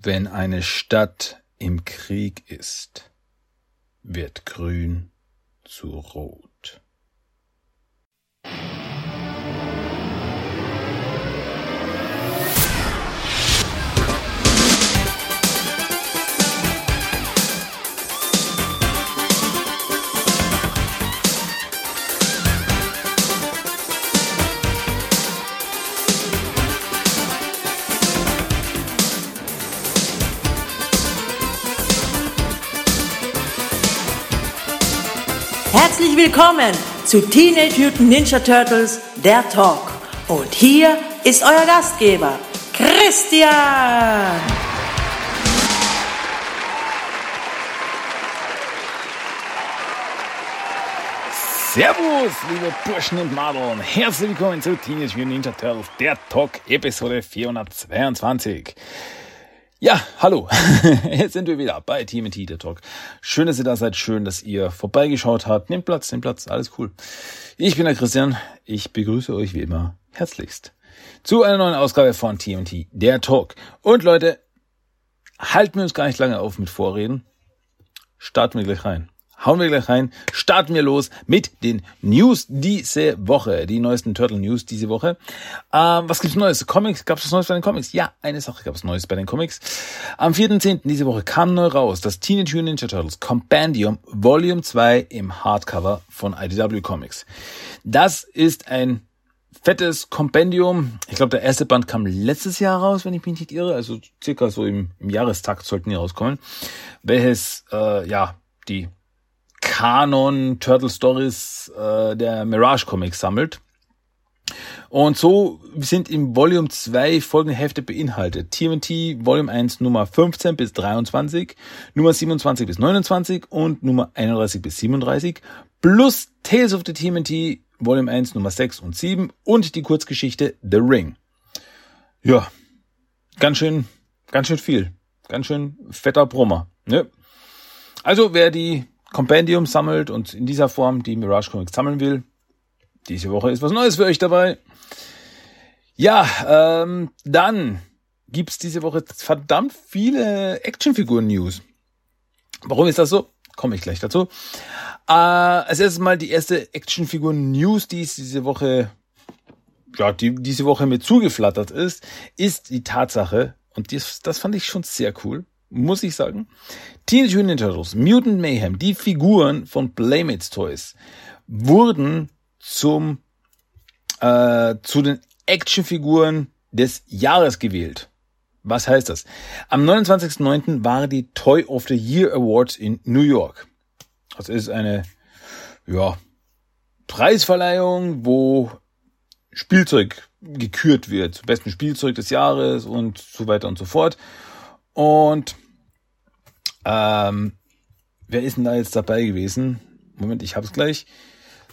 Wenn eine Stadt im Krieg ist, wird grün zu rot. Willkommen zu Teenage Mutant Ninja Turtles, der Talk. Und hier ist euer Gastgeber, Christian. Servus, liebe Burschen und Madeln. Herzlich willkommen zu Teenage Mutant Ninja Turtles, der Talk, Episode 422. Ja, hallo. Jetzt sind wir wieder bei Team der Talk. Schön, dass ihr da seid. Schön, dass ihr vorbeigeschaut habt. Nehmt Platz, nehmt Platz. Alles cool. Ich bin der Christian. Ich begrüße euch wie immer herzlichst zu einer neuen Ausgabe von TMT, der Talk. Und Leute, halten wir uns gar nicht lange auf mit Vorreden. Starten wir gleich rein hauen wir gleich rein, starten wir los mit den News diese Woche, die neuesten Turtle News diese Woche. Ähm, was gibt's Neues? Comics, gab's was Neues bei den Comics? Ja, eine Sache gab's Neues bei den Comics. Am 4.10. diese Woche kam neu raus das Teenage Mutant Ninja Turtles Compendium Volume 2 im Hardcover von IDW Comics. Das ist ein fettes Kompendium. Ich glaube, der erste Band kam letztes Jahr raus, wenn ich mich nicht irre. Also circa so im, im Jahrestakt sollten die rauskommen. Welches, äh, ja, die Kanon Turtle Stories äh, der Mirage Comics sammelt. Und so sind im Volume 2 folgende Hefte beinhaltet. TMT Volume 1 Nummer 15 bis 23, Nummer 27 bis 29 und Nummer 31 bis 37 plus Tales of the TMT Volume 1 Nummer 6 und 7 und die Kurzgeschichte The Ring. Ja, ganz schön, ganz schön viel. Ganz schön fetter Brummer. Ne? Also wer die Compendium sammelt und in dieser Form die Mirage Comics sammeln will, diese Woche ist was Neues für euch dabei. Ja, ähm, dann gibt's diese Woche verdammt viele Actionfiguren-News. Warum ist das so? Komme ich gleich dazu. Äh, als erstes mal die erste Actionfiguren-News, die ist diese Woche, ja, die diese Woche mir zugeflattert ist, ist die Tatsache, und das, das fand ich schon sehr cool, muss ich sagen. Teenage Mutant Ninja Turtles, Mutant Mayhem, die Figuren von Playmates Toys wurden zum äh, zu den Actionfiguren des Jahres gewählt. Was heißt das? Am 29.09. waren die Toy of the Year Awards in New York. Das ist eine ja, Preisverleihung, wo Spielzeug gekürt wird, zum besten Spielzeug des Jahres und so weiter und so fort. Und ähm, wer ist denn da jetzt dabei gewesen? Moment, ich hab's gleich.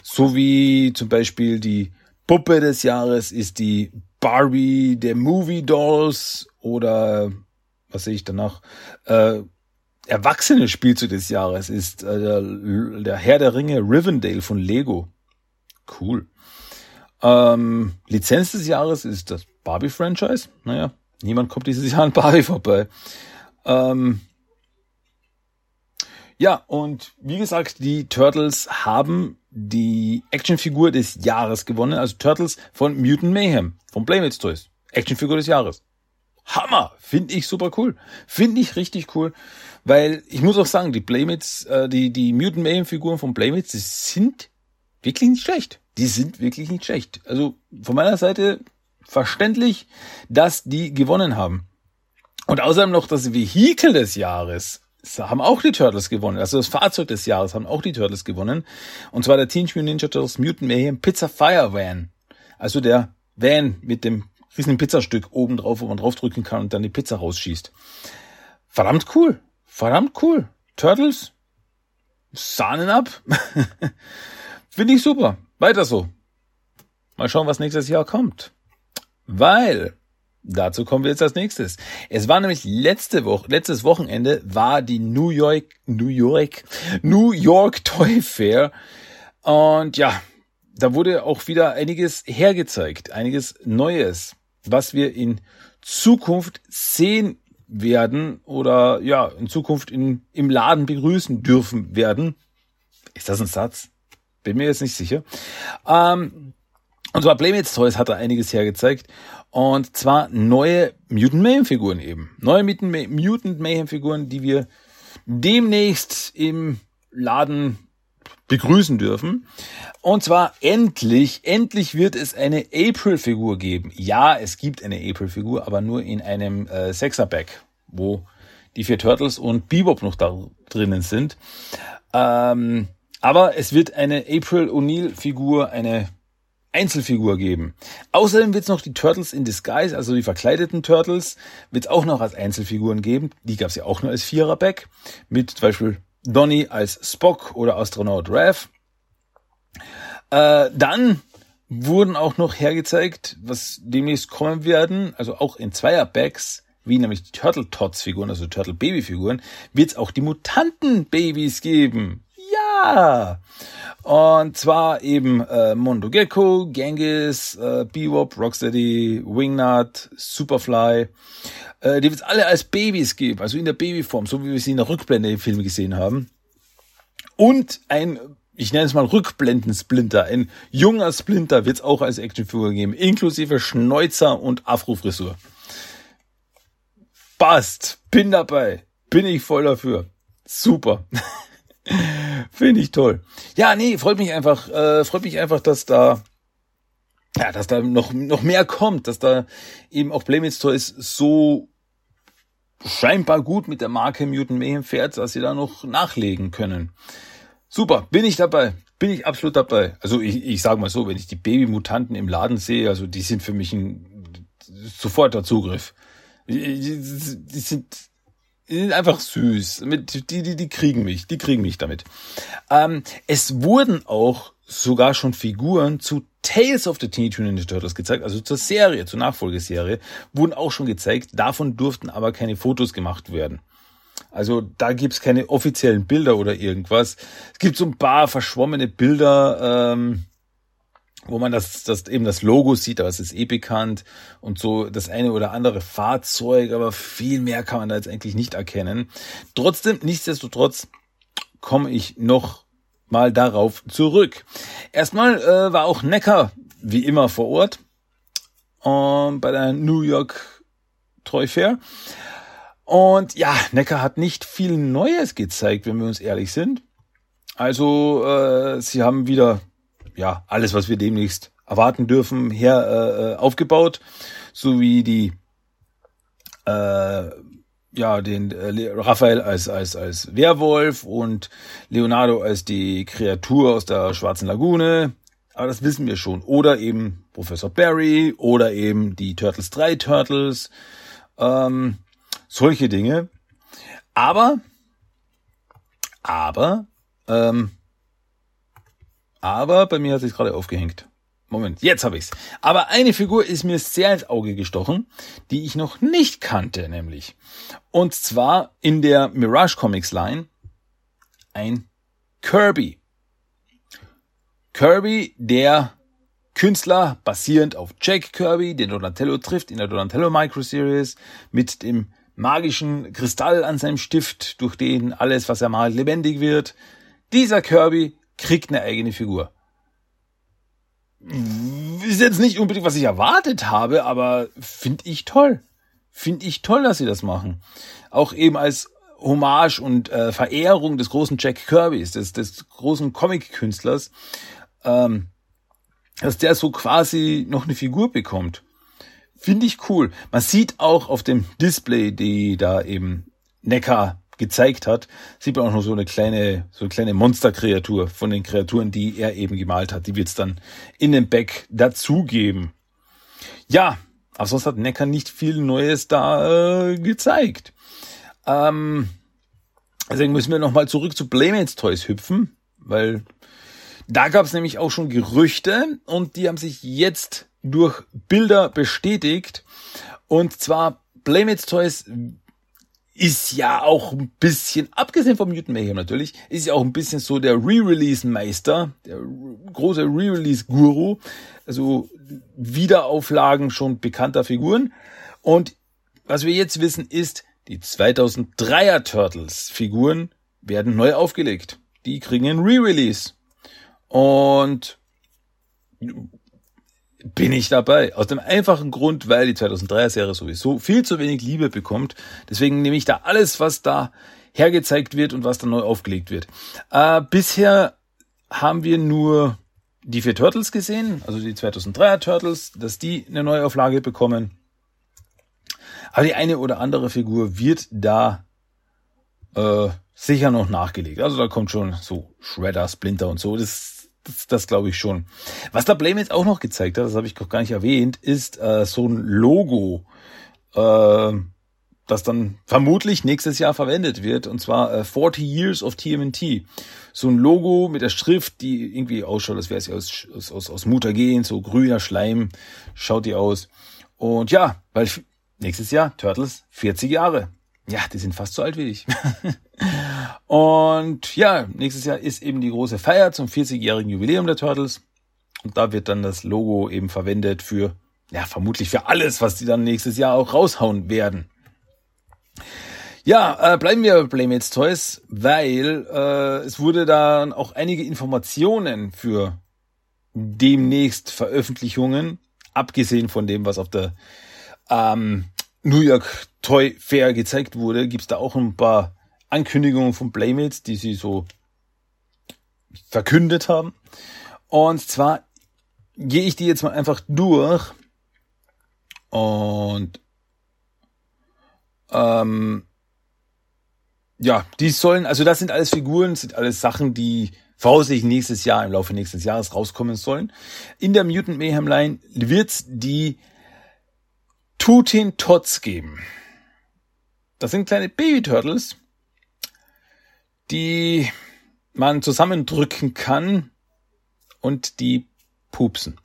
So wie zum Beispiel die Puppe des Jahres ist die Barbie der Movie Dolls oder was sehe ich danach? Äh, erwachsene Spielzeug des Jahres ist äh, der, der Herr der Ringe Rivendale von Lego. Cool. Ähm, Lizenz des Jahres ist das Barbie-Franchise. Naja, Niemand kommt dieses Jahr an Barbie vorbei. Ähm ja, und wie gesagt, die Turtles haben die Actionfigur des Jahres gewonnen. Also Turtles von Mutant Mayhem, von Playmates Toys. Actionfigur des Jahres. Hammer! Finde ich super cool. Finde ich richtig cool. Weil ich muss auch sagen, die Playmates, äh, die, die Mutant Mayhem Figuren von Playmates, die sind wirklich nicht schlecht. Die sind wirklich nicht schlecht. Also von meiner Seite verständlich, dass die gewonnen haben. Und außerdem noch das Vehikel des Jahres haben auch die Turtles gewonnen. Also das Fahrzeug des Jahres haben auch die Turtles gewonnen. Und zwar der Teenage Mutant Ninja Turtles Mutant Mayhem Pizza Fire Van. Also der Van mit dem riesigen Pizzastück oben drauf, wo man draufdrücken kann und dann die Pizza rausschießt. Verdammt cool. Verdammt cool. Turtles. Sahnen ab. Finde ich super. Weiter so. Mal schauen, was nächstes Jahr kommt. Weil, dazu kommen wir jetzt als nächstes. Es war nämlich letzte Woche, letztes Wochenende war die New York, New York, New York Toy Fair. Und ja, da wurde auch wieder einiges hergezeigt, einiges Neues, was wir in Zukunft sehen werden oder ja, in Zukunft in, im Laden begrüßen dürfen werden. Ist das ein Satz? Bin mir jetzt nicht sicher. Ähm, und zwar Playmates Toys hat da einiges hergezeigt. Und zwar neue Mutant Mayhem Figuren eben. Neue Mutant Mayhem Figuren, die wir demnächst im Laden begrüßen dürfen. Und zwar endlich, endlich wird es eine April-Figur geben. Ja, es gibt eine April-Figur, aber nur in einem äh, Sechser-Pack, wo die vier Turtles und Bebop noch da drinnen sind. Ähm, aber es wird eine April O'Neil-Figur, eine Einzelfigur geben. Außerdem wird es noch die Turtles in Disguise, also die verkleideten Turtles, wird es auch noch als Einzelfiguren geben. Die gab es ja auch nur als Vierer-Pack. Mit zum Beispiel Donny als Spock oder Astronaut Raph. Äh, dann wurden auch noch hergezeigt, was demnächst kommen werden, also auch in Zweierbacks, wie nämlich die Turtle Tots Figuren, also Turtle Baby Figuren, wird es auch die Mutanten Babys geben. Ja! Und zwar eben äh, Mondo Gecko, Genghis, äh, Bebop, Rocksteady, Wingnut, Superfly. Äh, die wird es alle als Babys geben, also in der Babyform, so wie wir sie in der Rückblende im Film gesehen haben. Und ein, ich nenne es mal Rückblenden-Splinter, ein junger Splinter wird es auch als Actionfigur geben, inklusive Schnäuzer und Afro-Frisur. Passt, bin dabei, bin ich voll dafür. Super. Finde ich toll. Ja, nee, freut mich einfach, äh, freut mich einfach, dass da, ja, dass da noch, noch mehr kommt, dass da eben auch Playmates Toys so scheinbar gut mit der Marke Mutant Mayhem fährt, dass sie da noch nachlegen können. Super, bin ich dabei. Bin ich absolut dabei. Also ich, ich sage mal so, wenn ich die Babymutanten im Laden sehe, also die sind für mich ein soforter Zugriff. Die, sind die sind einfach süß. Mit, die, die, die kriegen mich. Die kriegen mich damit. Ähm, es wurden auch sogar schon Figuren zu Tales of the Teenage Mutant Ninja Turtles gezeigt, also zur Serie, zur Nachfolgeserie, wurden auch schon gezeigt. Davon durften aber keine Fotos gemacht werden. Also da gibt's keine offiziellen Bilder oder irgendwas. Es gibt so ein paar verschwommene Bilder, ähm, wo man das, das eben das Logo sieht, aber es ist eh bekannt und so das eine oder andere Fahrzeug, aber viel mehr kann man da jetzt eigentlich nicht erkennen. Trotzdem, nichtsdestotrotz komme ich noch mal darauf zurück. Erstmal äh, war auch Necker wie immer vor Ort äh, bei der New York Toy Fair. Und ja, Necker hat nicht viel Neues gezeigt, wenn wir uns ehrlich sind. Also äh, sie haben wieder ja, alles, was wir demnächst erwarten dürfen, her äh, äh, aufgebaut, so wie die äh, ja den äh, Raphael als als als Werwolf und Leonardo als die Kreatur aus der Schwarzen Lagune. Aber das wissen wir schon. Oder eben Professor Barry oder eben die Turtles 3 Turtles. Ähm, solche Dinge. Aber, aber, ähm, aber bei mir hat sich gerade aufgehängt. Moment, jetzt habe ich's. Aber eine Figur ist mir sehr ins Auge gestochen, die ich noch nicht kannte, nämlich. Und zwar in der Mirage Comics Line ein Kirby. Kirby, der Künstler basierend auf Jack Kirby, den Donatello trifft in der Donatello Micro Series mit dem magischen Kristall an seinem Stift, durch den alles, was er malt, lebendig wird. Dieser Kirby kriegt eine eigene Figur. Ist jetzt nicht unbedingt, was ich erwartet habe, aber finde ich toll. Finde ich toll, dass sie das machen. Auch eben als Hommage und äh, Verehrung des großen Jack Kirbys, des, des großen Comic-Künstlers, ähm, dass der so quasi noch eine Figur bekommt. Finde ich cool. Man sieht auch auf dem Display, die da eben Neckar gezeigt hat, sieht man auch noch so eine kleine, so eine kleine Monsterkreatur von den Kreaturen, die er eben gemalt hat. Die wird es dann in dem Back dazugeben. Ja, aber sonst hat Necker nicht viel Neues da äh, gezeigt. Ähm, deswegen müssen wir nochmal zurück zu Playmates Toys hüpfen, weil da gab es nämlich auch schon Gerüchte und die haben sich jetzt durch Bilder bestätigt. Und zwar Playmates Toys ist ja auch ein bisschen, abgesehen vom Mutant Mayhem natürlich, ist ja auch ein bisschen so der Re-Release-Meister, der große Re-Release-Guru, also Wiederauflagen schon bekannter Figuren. Und was wir jetzt wissen ist, Die 2003er Turtles Figuren werden neu aufgelegt. Die kriegen einen Re-Release. Und bin ich dabei. Aus dem einfachen Grund, weil die 2003er Serie sowieso viel zu wenig Liebe bekommt. Deswegen nehme ich da alles, was da hergezeigt wird und was dann neu aufgelegt wird. Äh, bisher haben wir nur die vier Turtles gesehen, also die 2003er Turtles, dass die eine neue Auflage bekommen. Aber die eine oder andere Figur wird da äh, sicher noch nachgelegt. Also da kommt schon so Shredder, Splinter und so. Das, das, das glaube ich schon. Was der Blame jetzt auch noch gezeigt hat, das habe ich noch gar nicht erwähnt, ist äh, so ein Logo. Äh, das dann vermutlich nächstes Jahr verwendet wird, und zwar äh, 40 Years of TMNT. So ein Logo mit der Schrift, die irgendwie ausschaut, als wäre sie aus, aus, aus, Mutagen, so grüner Schleim schaut die aus. Und ja, weil nächstes Jahr Turtles 40 Jahre. Ja, die sind fast so alt wie ich. und ja, nächstes Jahr ist eben die große Feier zum 40-jährigen Jubiläum der Turtles. Und da wird dann das Logo eben verwendet für, ja, vermutlich für alles, was die dann nächstes Jahr auch raushauen werden. Ja, äh, bleiben wir bei Playmates Toys, weil äh, es wurde dann auch einige Informationen für demnächst Veröffentlichungen, abgesehen von dem, was auf der ähm, New York Toy Fair gezeigt wurde, gibt's da auch ein paar Ankündigungen von Playmates, die sie so verkündet haben. Und zwar gehe ich die jetzt mal einfach durch und ähm, ja, die sollen, also das sind alles Figuren, sind alles Sachen, die voraussichtlich nächstes Jahr, im Laufe nächstes Jahres rauskommen sollen. In der Mutant Mayhem Line wird's die Tutin Tots geben. Das sind kleine Baby Turtles, die man zusammendrücken kann und die pupsen.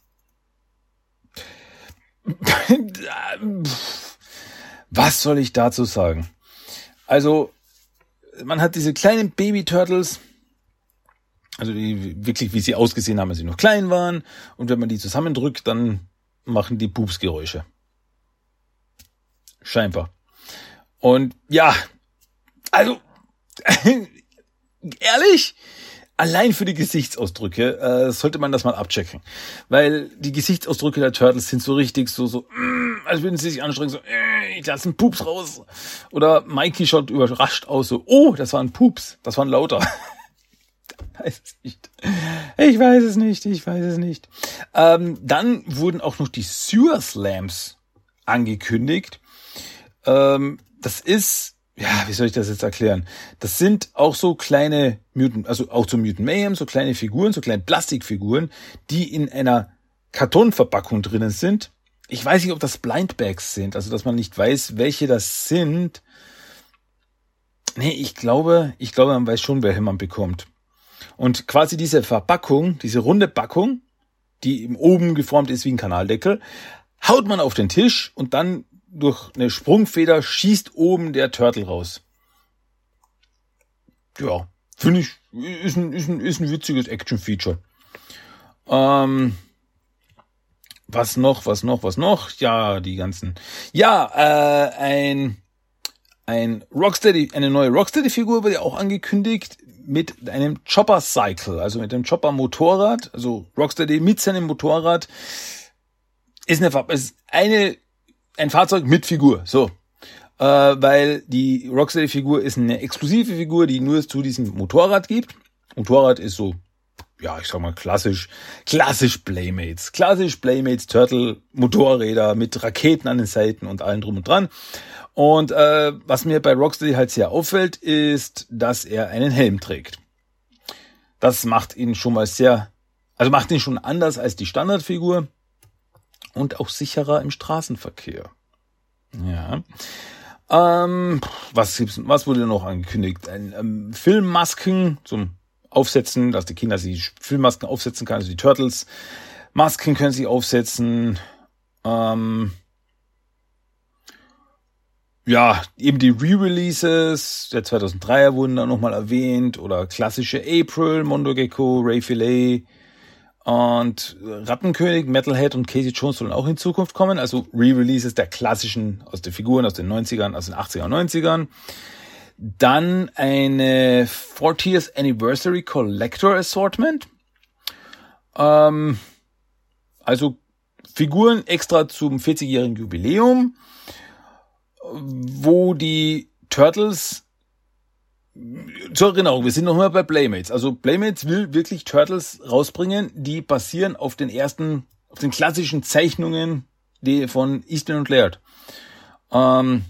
Was soll ich dazu sagen? Also, man hat diese kleinen Baby Turtles, also die wirklich, wie sie ausgesehen haben, als sie noch klein waren. Und wenn man die zusammendrückt, dann machen die Pupsgeräusche. Scheinbar. Und ja, also, ehrlich, allein für die Gesichtsausdrücke äh, sollte man das mal abchecken. Weil die Gesichtsausdrücke der Turtles sind so richtig so, so, mm, als würden sie sich anstrengen, so, äh, ich lasse einen Pups raus. Oder Mikey schaut überrascht aus, so, oh, das war ein Pups, das war ein lauter. ich weiß es nicht. Ich weiß es nicht, ich weiß es nicht. Ähm, dann wurden auch noch die Sewer Slams angekündigt. Ähm, das ist ja, wie soll ich das jetzt erklären? Das sind auch so kleine Mutant, also auch zum Mutant Mayhem, so kleine Figuren, so kleine Plastikfiguren, die in einer Kartonverpackung drinnen sind. Ich weiß nicht, ob das Blindbags sind, also dass man nicht weiß, welche das sind. Nee, ich glaube, ich glaube, man weiß schon, welche man bekommt. Und quasi diese Verpackung, diese runde Packung, die im oben geformt ist wie ein Kanaldeckel, haut man auf den Tisch und dann durch eine Sprungfeder schießt oben der Turtle raus. Ja, finde ich, ist ein, ist ein, ist ein witziges Action-Feature. Ähm, was noch, was noch, was noch? Ja, die ganzen. Ja, äh, ein, ein Rocksteady, eine neue Rocksteady-Figur wurde auch angekündigt mit einem Chopper-Cycle, also mit dem Chopper-Motorrad, also Rocksteady mit seinem Motorrad. Ist eine, ist eine ein Fahrzeug mit Figur, so. Äh, weil die Rocksteady-Figur ist eine exklusive Figur, die nur zu diesem Motorrad gibt. Motorrad ist so, ja, ich sag mal klassisch, klassisch Playmates. Klassisch Playmates Turtle Motorräder mit Raketen an den Seiten und allen drum und dran. Und äh, was mir bei Rocksteady halt sehr auffällt, ist, dass er einen Helm trägt. Das macht ihn schon mal sehr, also macht ihn schon anders als die Standardfigur und auch sicherer im Straßenverkehr. Ja. Ähm, was gibt's, was wurde noch angekündigt? Ein ähm, Filmmasken zum Aufsetzen, dass die Kinder sich Filmmasken aufsetzen können, also die Turtles. Masken können sie aufsetzen. Ähm, ja, eben die Re-Releases der 2003er wurden da nochmal erwähnt oder klassische April, Mondo Gecko, Ray Filet, Und Rattenkönig, Metalhead und Casey Jones sollen auch in Zukunft kommen. Also Re-Releases der klassischen aus den Figuren aus den 90ern, aus den 80er und 90ern. Dann eine 40th Anniversary Collector Assortment. Ähm, also Figuren extra zum 40-jährigen Jubiläum, wo die Turtles zur Erinnerung, wir sind noch mal bei Playmates. Also Playmates will wirklich Turtles rausbringen, die basieren auf den ersten, auf den klassischen Zeichnungen die von Easton und Laird. Ähm,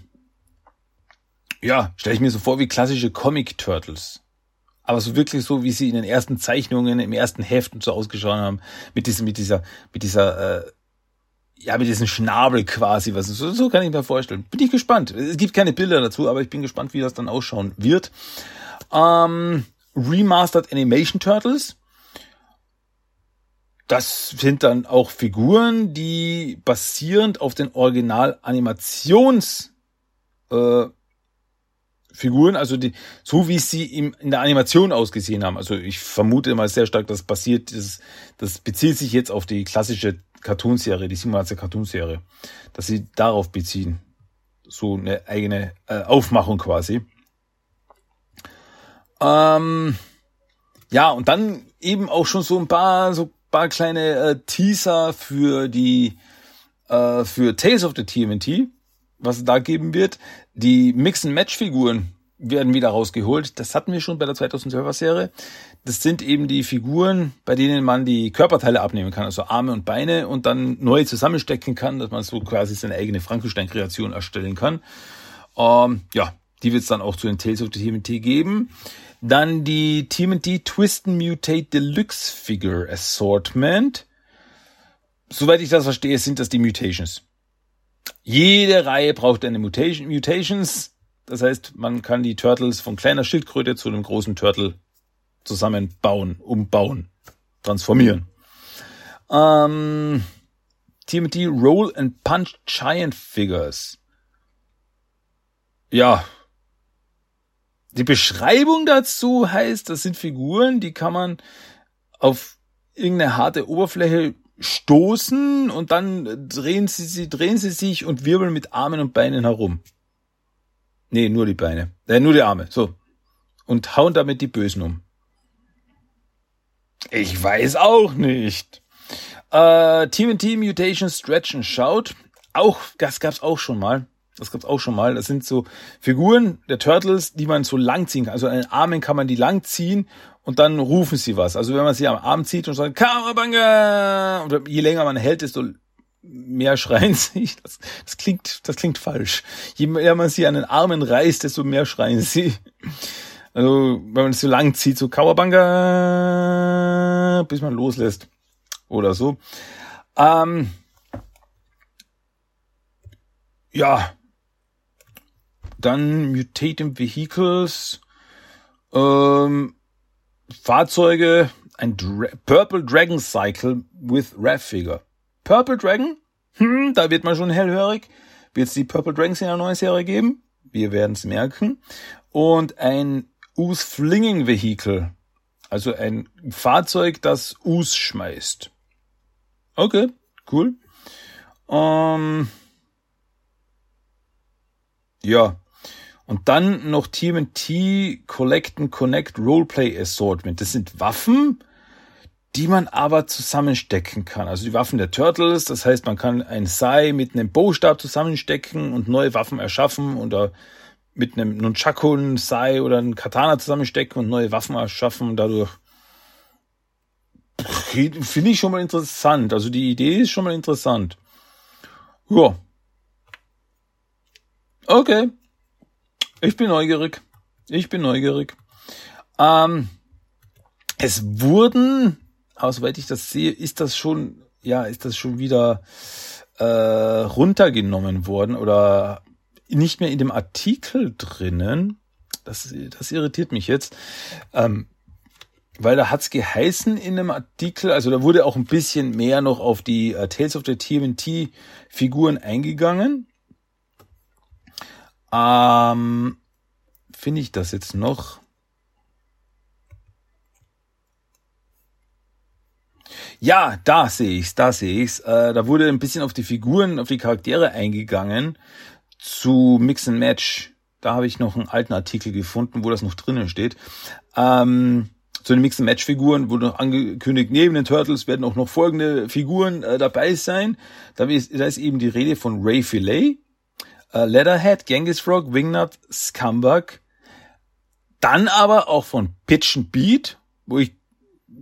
ja, stelle ich mir so vor wie klassische Comic Turtles. Aber so wirklich so, wie sie in den ersten Zeichnungen, im ersten Heft und so ausgeschaut haben, mit diesem, mit dieser, mit dieser, äh, ja, mit diesem Schnabel quasi, was so, so kann ich mir vorstellen. Bin ich gespannt. Es gibt keine Bilder dazu, aber ich bin gespannt, wie das dann ausschauen wird. Ähm, Remastered Animation Turtles. Das sind dann auch Figuren, die basierend auf den Original Animations äh, Figuren, also die, so wie sie im, in der Animation ausgesehen haben. Also ich vermute mal sehr stark, dass passiert, das, das bezieht sich jetzt auf die klassische Cartoonserie, die 87 Cartoonserie, dass sie darauf beziehen. So eine eigene äh, Aufmachung quasi. Ähm, ja, und dann eben auch schon so ein paar, so paar kleine äh, Teaser für die, äh, für Tales of the TMNT, was es da geben wird. Die Mix-and-Match-Figuren werden wieder rausgeholt. Das hatten wir schon bei der 2012er Serie. Das sind eben die Figuren, bei denen man die Körperteile abnehmen kann, also Arme und Beine und dann neu zusammenstecken kann, dass man so quasi seine eigene Frankenstein-Kreation erstellen kann. Ähm, ja, die wird es dann auch zu den Tales of the TMT geben. Dann die TMT Twist and Mutate Deluxe Figure Assortment. Soweit ich das verstehe, sind das die Mutations. Jede Reihe braucht eine Mutation, Mutations. Das heißt, man kann die Turtles von kleiner Schildkröte zu einem großen Turtle zusammenbauen, umbauen, transformieren. Ähm, TMT Roll and Punch Giant Figures. Ja. Die Beschreibung dazu heißt, das sind Figuren, die kann man auf irgendeine harte Oberfläche stoßen und dann drehen sie, sie, drehen sie sich und wirbeln mit Armen und Beinen herum. Nee, nur die Beine. Äh, nur die Arme. So. Und hauen damit die Bösen um. Ich weiß auch nicht. Äh, TMT Mutation Stretch and Shout. Auch, das gab's auch schon mal. Das gab's auch schon mal. Das sind so Figuren der Turtles, die man so lang ziehen kann. Also an den Armen kann man die lang ziehen und dann rufen sie was. Also wenn man sie am Arm zieht und sagt, Kamabanga, und je länger man hält, desto mehr schreien sie. Das, das klingt, das klingt falsch. Je mehr man sie an den Armen reißt, desto mehr schreien sie. Also, wenn man es so lang zieht, so Bis man loslässt. Oder so. Ähm, ja. Dann Mutating Vehicles. Ähm, Fahrzeuge, ein Dra Purple Dragon Cycle with Rev Figure. Purple Dragon? Hm, da wird man schon hellhörig. Wird es die Purple Dragons in einer neuen Serie geben? Wir werden es merken. Und ein Us Flinging Vehicle. Also ein Fahrzeug, das Us schmeißt. Okay, cool. Ähm, ja. Und dann noch TMT Collect and Connect Roleplay Assortment. Das sind Waffen, die man aber zusammenstecken kann. Also die Waffen der Turtles, das heißt, man kann ein Sai mit einem Bowstab zusammenstecken und neue Waffen erschaffen oder mit einem Nunchaku ein Sai oder ein Katana zusammenstecken und neue Waffen erschaffen und dadurch finde ich schon mal interessant. Also die Idee ist schon mal interessant. Ja. Okay. Ich bin neugierig. Ich bin neugierig. Ähm, es wurden aber soweit ich das sehe, ist das schon, ja, ist das schon wieder äh, runtergenommen worden oder nicht mehr in dem Artikel drinnen. Das, das irritiert mich jetzt. Ähm, weil da hat's geheißen in einem Artikel, also da wurde auch ein bisschen mehr noch auf die uh, Tales of the TMNT Figuren eingegangen. Ähm, Finde ich das jetzt noch? Ja, da sehe ich's, da sehe ich's. Äh, da wurde ein bisschen auf die Figuren, auf die Charaktere eingegangen zu Mix and Match. Da habe ich noch einen alten Artikel gefunden, wo das noch drinnen steht. Ähm, zu den Mix and Match Figuren wurde angekündigt, neben den Turtles werden auch noch folgende Figuren äh, dabei sein. Da ist, da ist eben die Rede von Ray Filet, äh, Leatherhead, Genghis Frog, Wingnut, Scumbag. Dann aber auch von Pitch and Beat, wo ich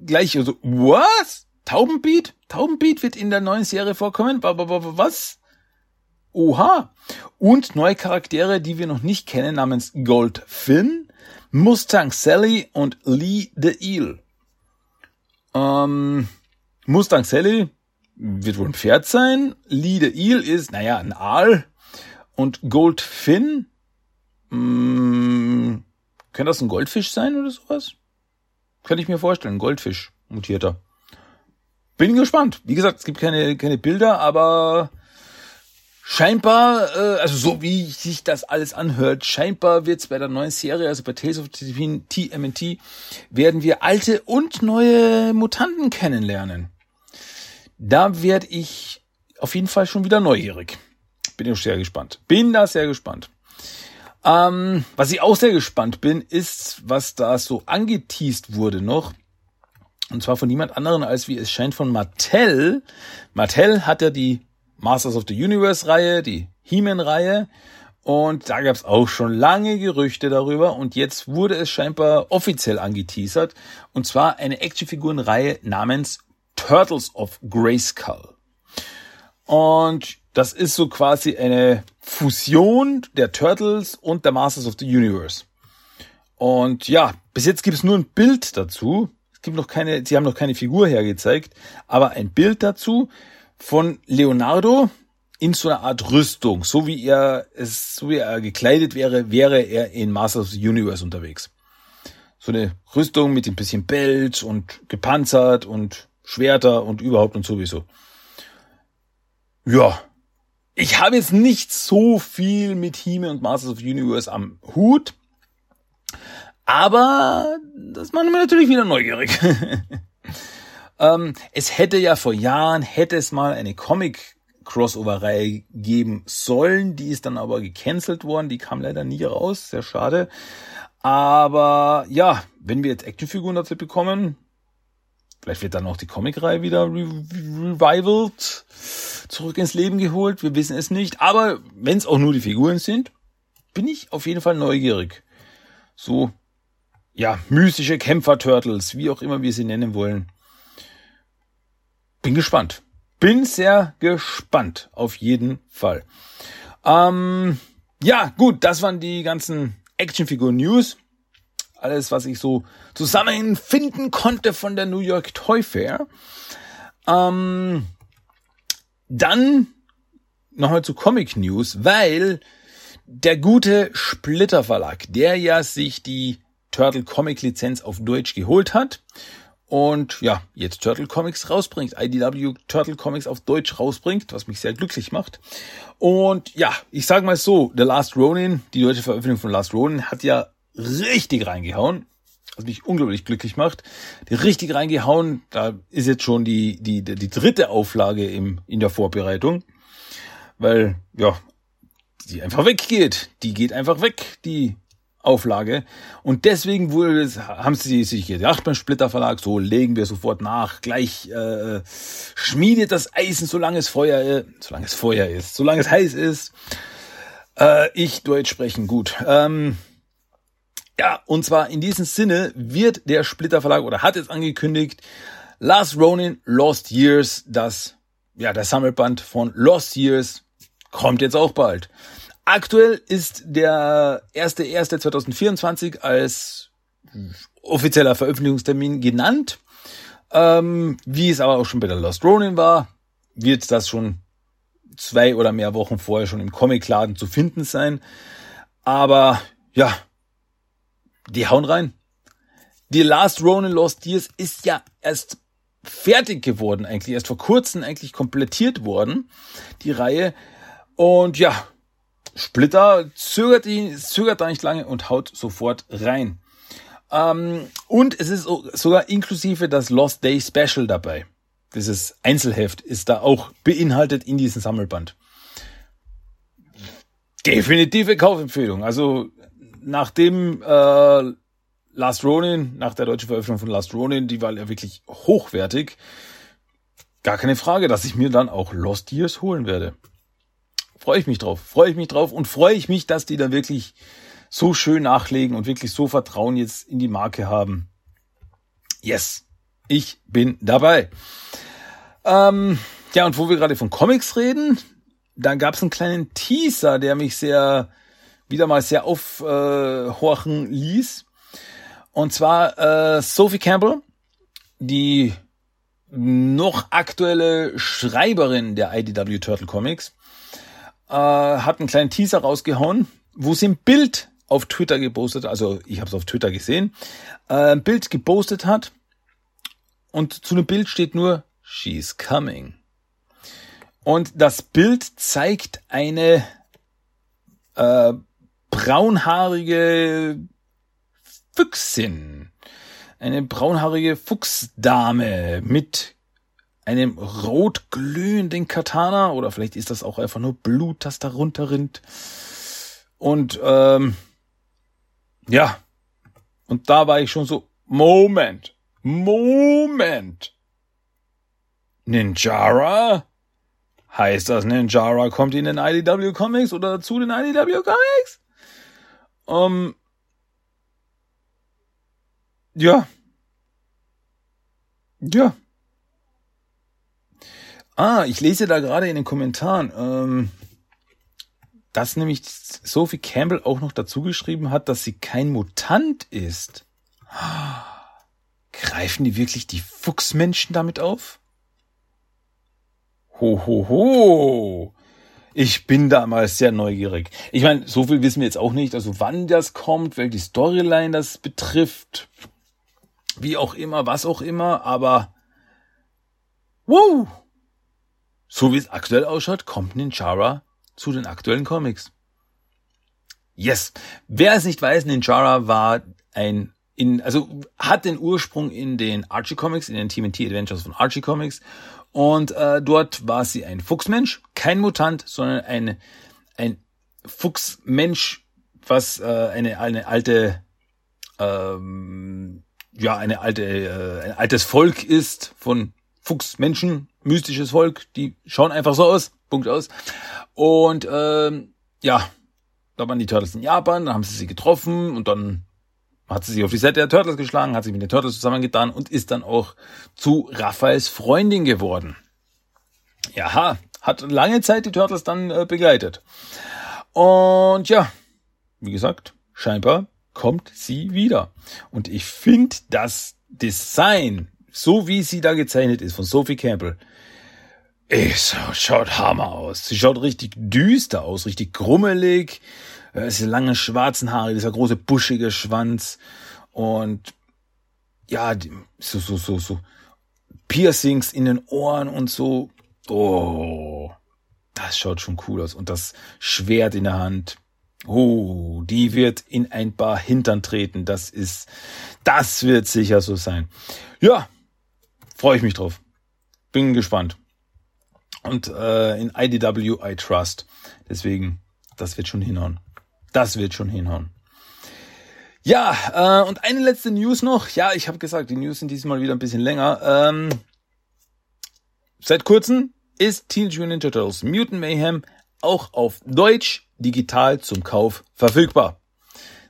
gleich so, was? Taubenbeat? Taubenbeat wird in der neuen Serie vorkommen? Was? Oha. Und neue Charaktere, die wir noch nicht kennen, namens Gold Finn, Mustang Sally und Lee the Eel. Ähm, Mustang Sally wird wohl ein Pferd sein. Lee the Eel ist, naja, ein Aal. Und Gold Finn, mh, mm, könnte das ein Goldfisch sein oder sowas? Könnte ich mir vorstellen, ein Goldfisch, mutierter. Bin gespannt. Wie gesagt, es gibt keine, keine Bilder, aber scheinbar, äh, also so wie sich das alles anhört, scheinbar wird es bei der neuen Serie, also bei Tales of TMNT, werden wir alte und neue Mutanten kennenlernen. Da werde ich auf jeden Fall schon wieder neugierig. Bin ich sehr gespannt. Bin da sehr gespannt. Ähm, was ich auch sehr gespannt bin, ist, was da so angeteased wurde noch. Und zwar von niemand anderen als wie es scheint von Mattel. Mattel hat ja die Masters of the Universe Reihe, die He-Man Reihe. Und da gab es auch schon lange Gerüchte darüber. Und jetzt wurde es scheinbar offiziell angeteasert. Und zwar eine Actionfigurenreihe namens Turtles of Grayskull. Und das ist so quasi eine Fusion der Turtles und der Masters of the Universe. Und ja, bis jetzt gibt es nur ein Bild dazu. Es gibt noch keine, sie haben noch keine Figur hergezeigt, aber ein Bild dazu von Leonardo in so einer Art Rüstung, so wie er es, so wie er gekleidet wäre, wäre er in Masters of Universe unterwegs. So eine Rüstung mit ein bisschen Belt und gepanzert und Schwerter und überhaupt und sowieso. Ja. Ich habe jetzt nicht so viel mit Hime und Masters of Universe am Hut. Aber das macht mir natürlich wieder neugierig. ähm, es hätte ja vor Jahren, hätte es mal eine Comic Crossover-Reihe geben sollen. Die ist dann aber gecancelt worden. Die kam leider nie raus. Sehr schade. Aber ja, wenn wir jetzt Actionfiguren dazu bekommen, vielleicht wird dann auch die Comic-Reihe wieder re revivalt, zurück ins Leben geholt. Wir wissen es nicht. Aber wenn es auch nur die Figuren sind, bin ich auf jeden Fall neugierig. So ja, mystische Kämpfer-Turtles, wie auch immer wir sie nennen wollen. Bin gespannt. Bin sehr gespannt, auf jeden Fall. Ähm, ja, gut, das waren die ganzen Actionfigur-News. Alles, was ich so zusammenfinden konnte von der New York Toy Fair. Ähm, dann nochmal zu Comic News, weil der gute Splitter Verlag, der ja sich die Turtle Comic Lizenz auf Deutsch geholt hat und ja, jetzt Turtle Comics rausbringt, IDW Turtle Comics auf Deutsch rausbringt, was mich sehr glücklich macht. Und ja, ich sag mal so, The Last Ronin, die deutsche Veröffentlichung von Last Ronin hat ja richtig reingehauen, was mich unglaublich glücklich macht. Die richtig reingehauen, da ist jetzt schon die die die dritte Auflage im in der Vorbereitung, weil ja, die einfach weggeht. Die geht einfach weg, die Auflage. Und deswegen wurde haben sie sich gedacht beim Splitter Verlag, so legen wir sofort nach, gleich äh, schmiedet das Eisen, solange es Feuer, äh, solange es Feuer ist, solange es heiß ist. Äh, ich Deutsch sprechen, gut. Ähm, ja, und zwar in diesem Sinne wird der Splitter Verlag oder hat es angekündigt, Last Ronin Lost Years, das, ja, der Sammelband von Lost Years kommt jetzt auch bald. Aktuell ist der 1.1.2024 als offizieller Veröffentlichungstermin genannt. Ähm, wie es aber auch schon bei der Lost Ronin war, wird das schon zwei oder mehr Wochen vorher schon im Comicladen zu finden sein. Aber ja, die hauen rein. Die Last Ronin Lost Years ist ja erst fertig geworden eigentlich, erst vor kurzem eigentlich komplettiert worden, die Reihe. Und ja, Splitter zögert, die, zögert da nicht lange und haut sofort rein. Ähm, und es ist sogar inklusive das Lost Day Special dabei. dieses Einzelheft ist da auch beinhaltet in diesem Sammelband. Definitive Kaufempfehlung. Also nachdem äh, Last Ronin, nach der deutschen Veröffentlichung von Last Ronin, die war ja wirklich hochwertig. Gar keine Frage, dass ich mir dann auch Lost Years holen werde. Freue ich mich drauf, freue ich mich drauf und freue ich mich, dass die dann wirklich so schön nachlegen und wirklich so Vertrauen jetzt in die Marke haben. Yes, ich bin dabei. Ähm, ja, und wo wir gerade von Comics reden, da gab es einen kleinen Teaser, der mich sehr wieder mal sehr aufhorchen äh, ließ. Und zwar äh, Sophie Campbell, die noch aktuelle Schreiberin der IDW Turtle Comics, äh, hat einen kleinen Teaser rausgehauen, wo sie ein Bild auf Twitter gepostet, also ich habe es auf Twitter gesehen, äh, ein Bild gepostet hat und zu dem Bild steht nur She's coming. Und das Bild zeigt eine äh, braunhaarige Füchsin. Eine braunhaarige Fuchsdame mit einem rot glühenden Katana oder vielleicht ist das auch einfach nur Blut, das darunter rinnt. Und ähm, ja, und da war ich schon so, Moment, Moment. Ninjara? Heißt das, Ninjara kommt in den IDW Comics oder zu den IDW Comics? Ähm, ja. Ja. Ah, ich lese da gerade in den Kommentaren, ähm, dass nämlich Sophie Campbell auch noch dazu geschrieben hat, dass sie kein Mutant ist. Greifen die wirklich die Fuchsmenschen damit auf? Ho, ho, ho. Ich bin da mal sehr neugierig. Ich meine, so viel wissen wir jetzt auch nicht, also wann das kommt, welche Storyline das betrifft, wie auch immer, was auch immer, aber wow! So wie es aktuell ausschaut, kommt Ninjara zu den aktuellen Comics. Yes. Wer es nicht weiß, Ninjara war ein in, also hat den Ursprung in den Archie Comics, in den TMT Adventures von Archie Comics. Und äh, dort war sie ein Fuchsmensch, kein Mutant, sondern ein, ein Fuchsmensch, was äh, eine, eine alte, ähm, ja, eine alte, äh, ein altes Volk ist von Fuchsmenschen, mystisches Volk, die schauen einfach so aus, Punkt aus. Und ähm, ja, da waren die Turtles in Japan, dann haben sie sie getroffen und dann hat sie sich auf die Seite der Turtles geschlagen, hat sich mit den Turtles zusammengetan und ist dann auch zu Raphaels Freundin geworden. Ja, hat lange Zeit die Turtles dann äh, begleitet. Und ja, wie gesagt, scheinbar kommt sie wieder. Und ich finde das Design, so wie sie da gezeichnet ist von Sophie Campbell, es schaut hammer aus. Sie schaut richtig düster aus, richtig grummelig äh, diese lange schwarzen Haare, dieser große buschige Schwanz und ja, so, so, so, so Piercings in den Ohren und so. Oh, das schaut schon cool aus. Und das Schwert in der Hand. Oh, die wird in ein paar Hintern treten. Das ist, das wird sicher so sein. Ja, freue ich mich drauf. Bin gespannt. Und äh, in IDW I trust. Deswegen, das wird schon hinhauen. Das wird schon hinhauen. Ja, äh, und eine letzte News noch. Ja, ich habe gesagt, die News sind diesmal wieder ein bisschen länger. Ähm, seit kurzem ist Teenage Mutant Ninja Turtles Mutant Mayhem auch auf Deutsch digital zum Kauf verfügbar.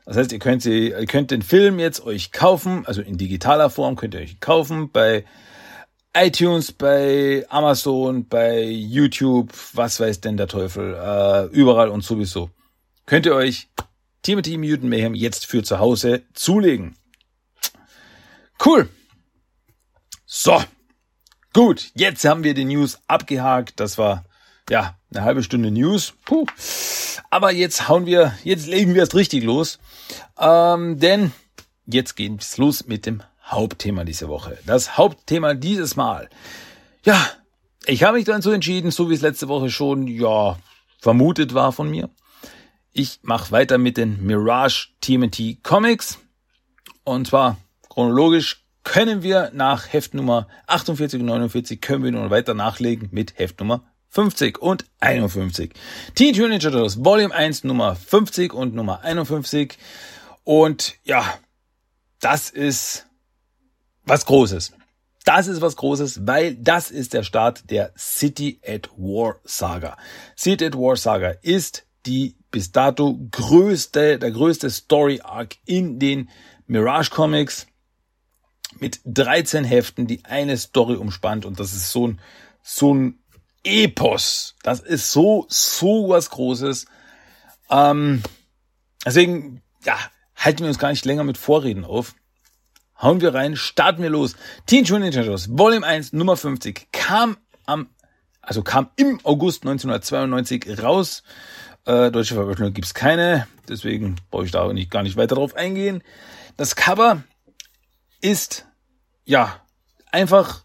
Das heißt, ihr könnt, sie, ihr könnt den Film jetzt euch kaufen, also in digitaler Form könnt ihr euch kaufen bei iTunes, bei Amazon, bei YouTube, was weiß denn der Teufel, äh, überall und sowieso könnt ihr euch Timothy Mutant Mayhem jetzt für zu Hause zulegen. Cool. So. Gut, jetzt haben wir die News abgehakt. Das war ja eine halbe Stunde News. Puh. Aber jetzt hauen wir, jetzt legen wir es richtig los. Ähm, denn jetzt geht's los mit dem Hauptthema dieser Woche. Das Hauptthema dieses Mal. Ja, ich habe mich dazu entschieden, so wie es letzte Woche schon ja vermutet war von mir. Ich mache weiter mit den Mirage TMT Comics. Und zwar chronologisch können wir nach Heft Nummer 48 und 49 können wir nun weiter nachlegen mit Heft Nummer 50 und 51. Teenage Mutant Ninja Turtles Volume 1 Nummer 50 und Nummer 51. Und ja, das ist was Großes. Das ist was Großes, weil das ist der Start der City at War Saga. City at War Saga ist die bis dato größte, der größte Story Arc in den Mirage Comics mit 13 Heften, die eine Story umspannt und das ist so ein, so ein Epos. Das ist so, so was Großes. Ähm, deswegen, ja, halten wir uns gar nicht länger mit Vorreden auf. Hauen wir rein, starten wir los. Teen Mutant Ninja Turtles Volume 1 Nummer 50 kam am, also kam im August 1992 raus. Äh, deutsche Veröffentlichung gibt's keine, deswegen brauche ich da auch nicht, gar nicht weiter drauf eingehen. Das Cover ist ja einfach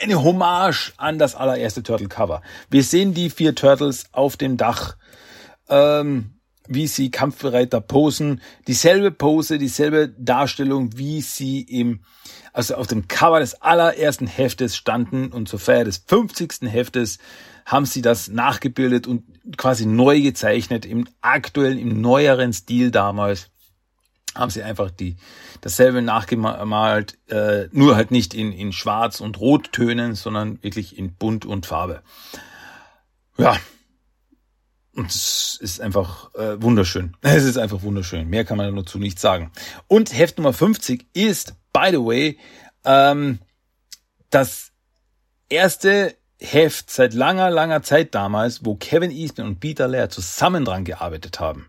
eine Hommage an das allererste Turtle Cover. Wir sehen die vier Turtles auf dem Dach. Ähm, wie sie kampfbereit da posen. Dieselbe Pose, dieselbe Darstellung, wie sie im, also auf dem Cover des allerersten Heftes standen und zur Feier des 50. Heftes haben sie das nachgebildet und quasi neu gezeichnet im aktuellen, im neueren Stil damals haben sie einfach die dasselbe nachgemalt, äh, nur halt nicht in, in Schwarz- und Rottönen, sondern wirklich in Bunt und Farbe. Ja, und es ist einfach äh, wunderschön. Es ist einfach wunderschön. Mehr kann man dazu nicht sagen. Und Heft Nummer 50 ist, by the way, ähm, das erste Heft seit langer, langer Zeit damals, wo Kevin Eastman und Peter Laird zusammen dran gearbeitet haben.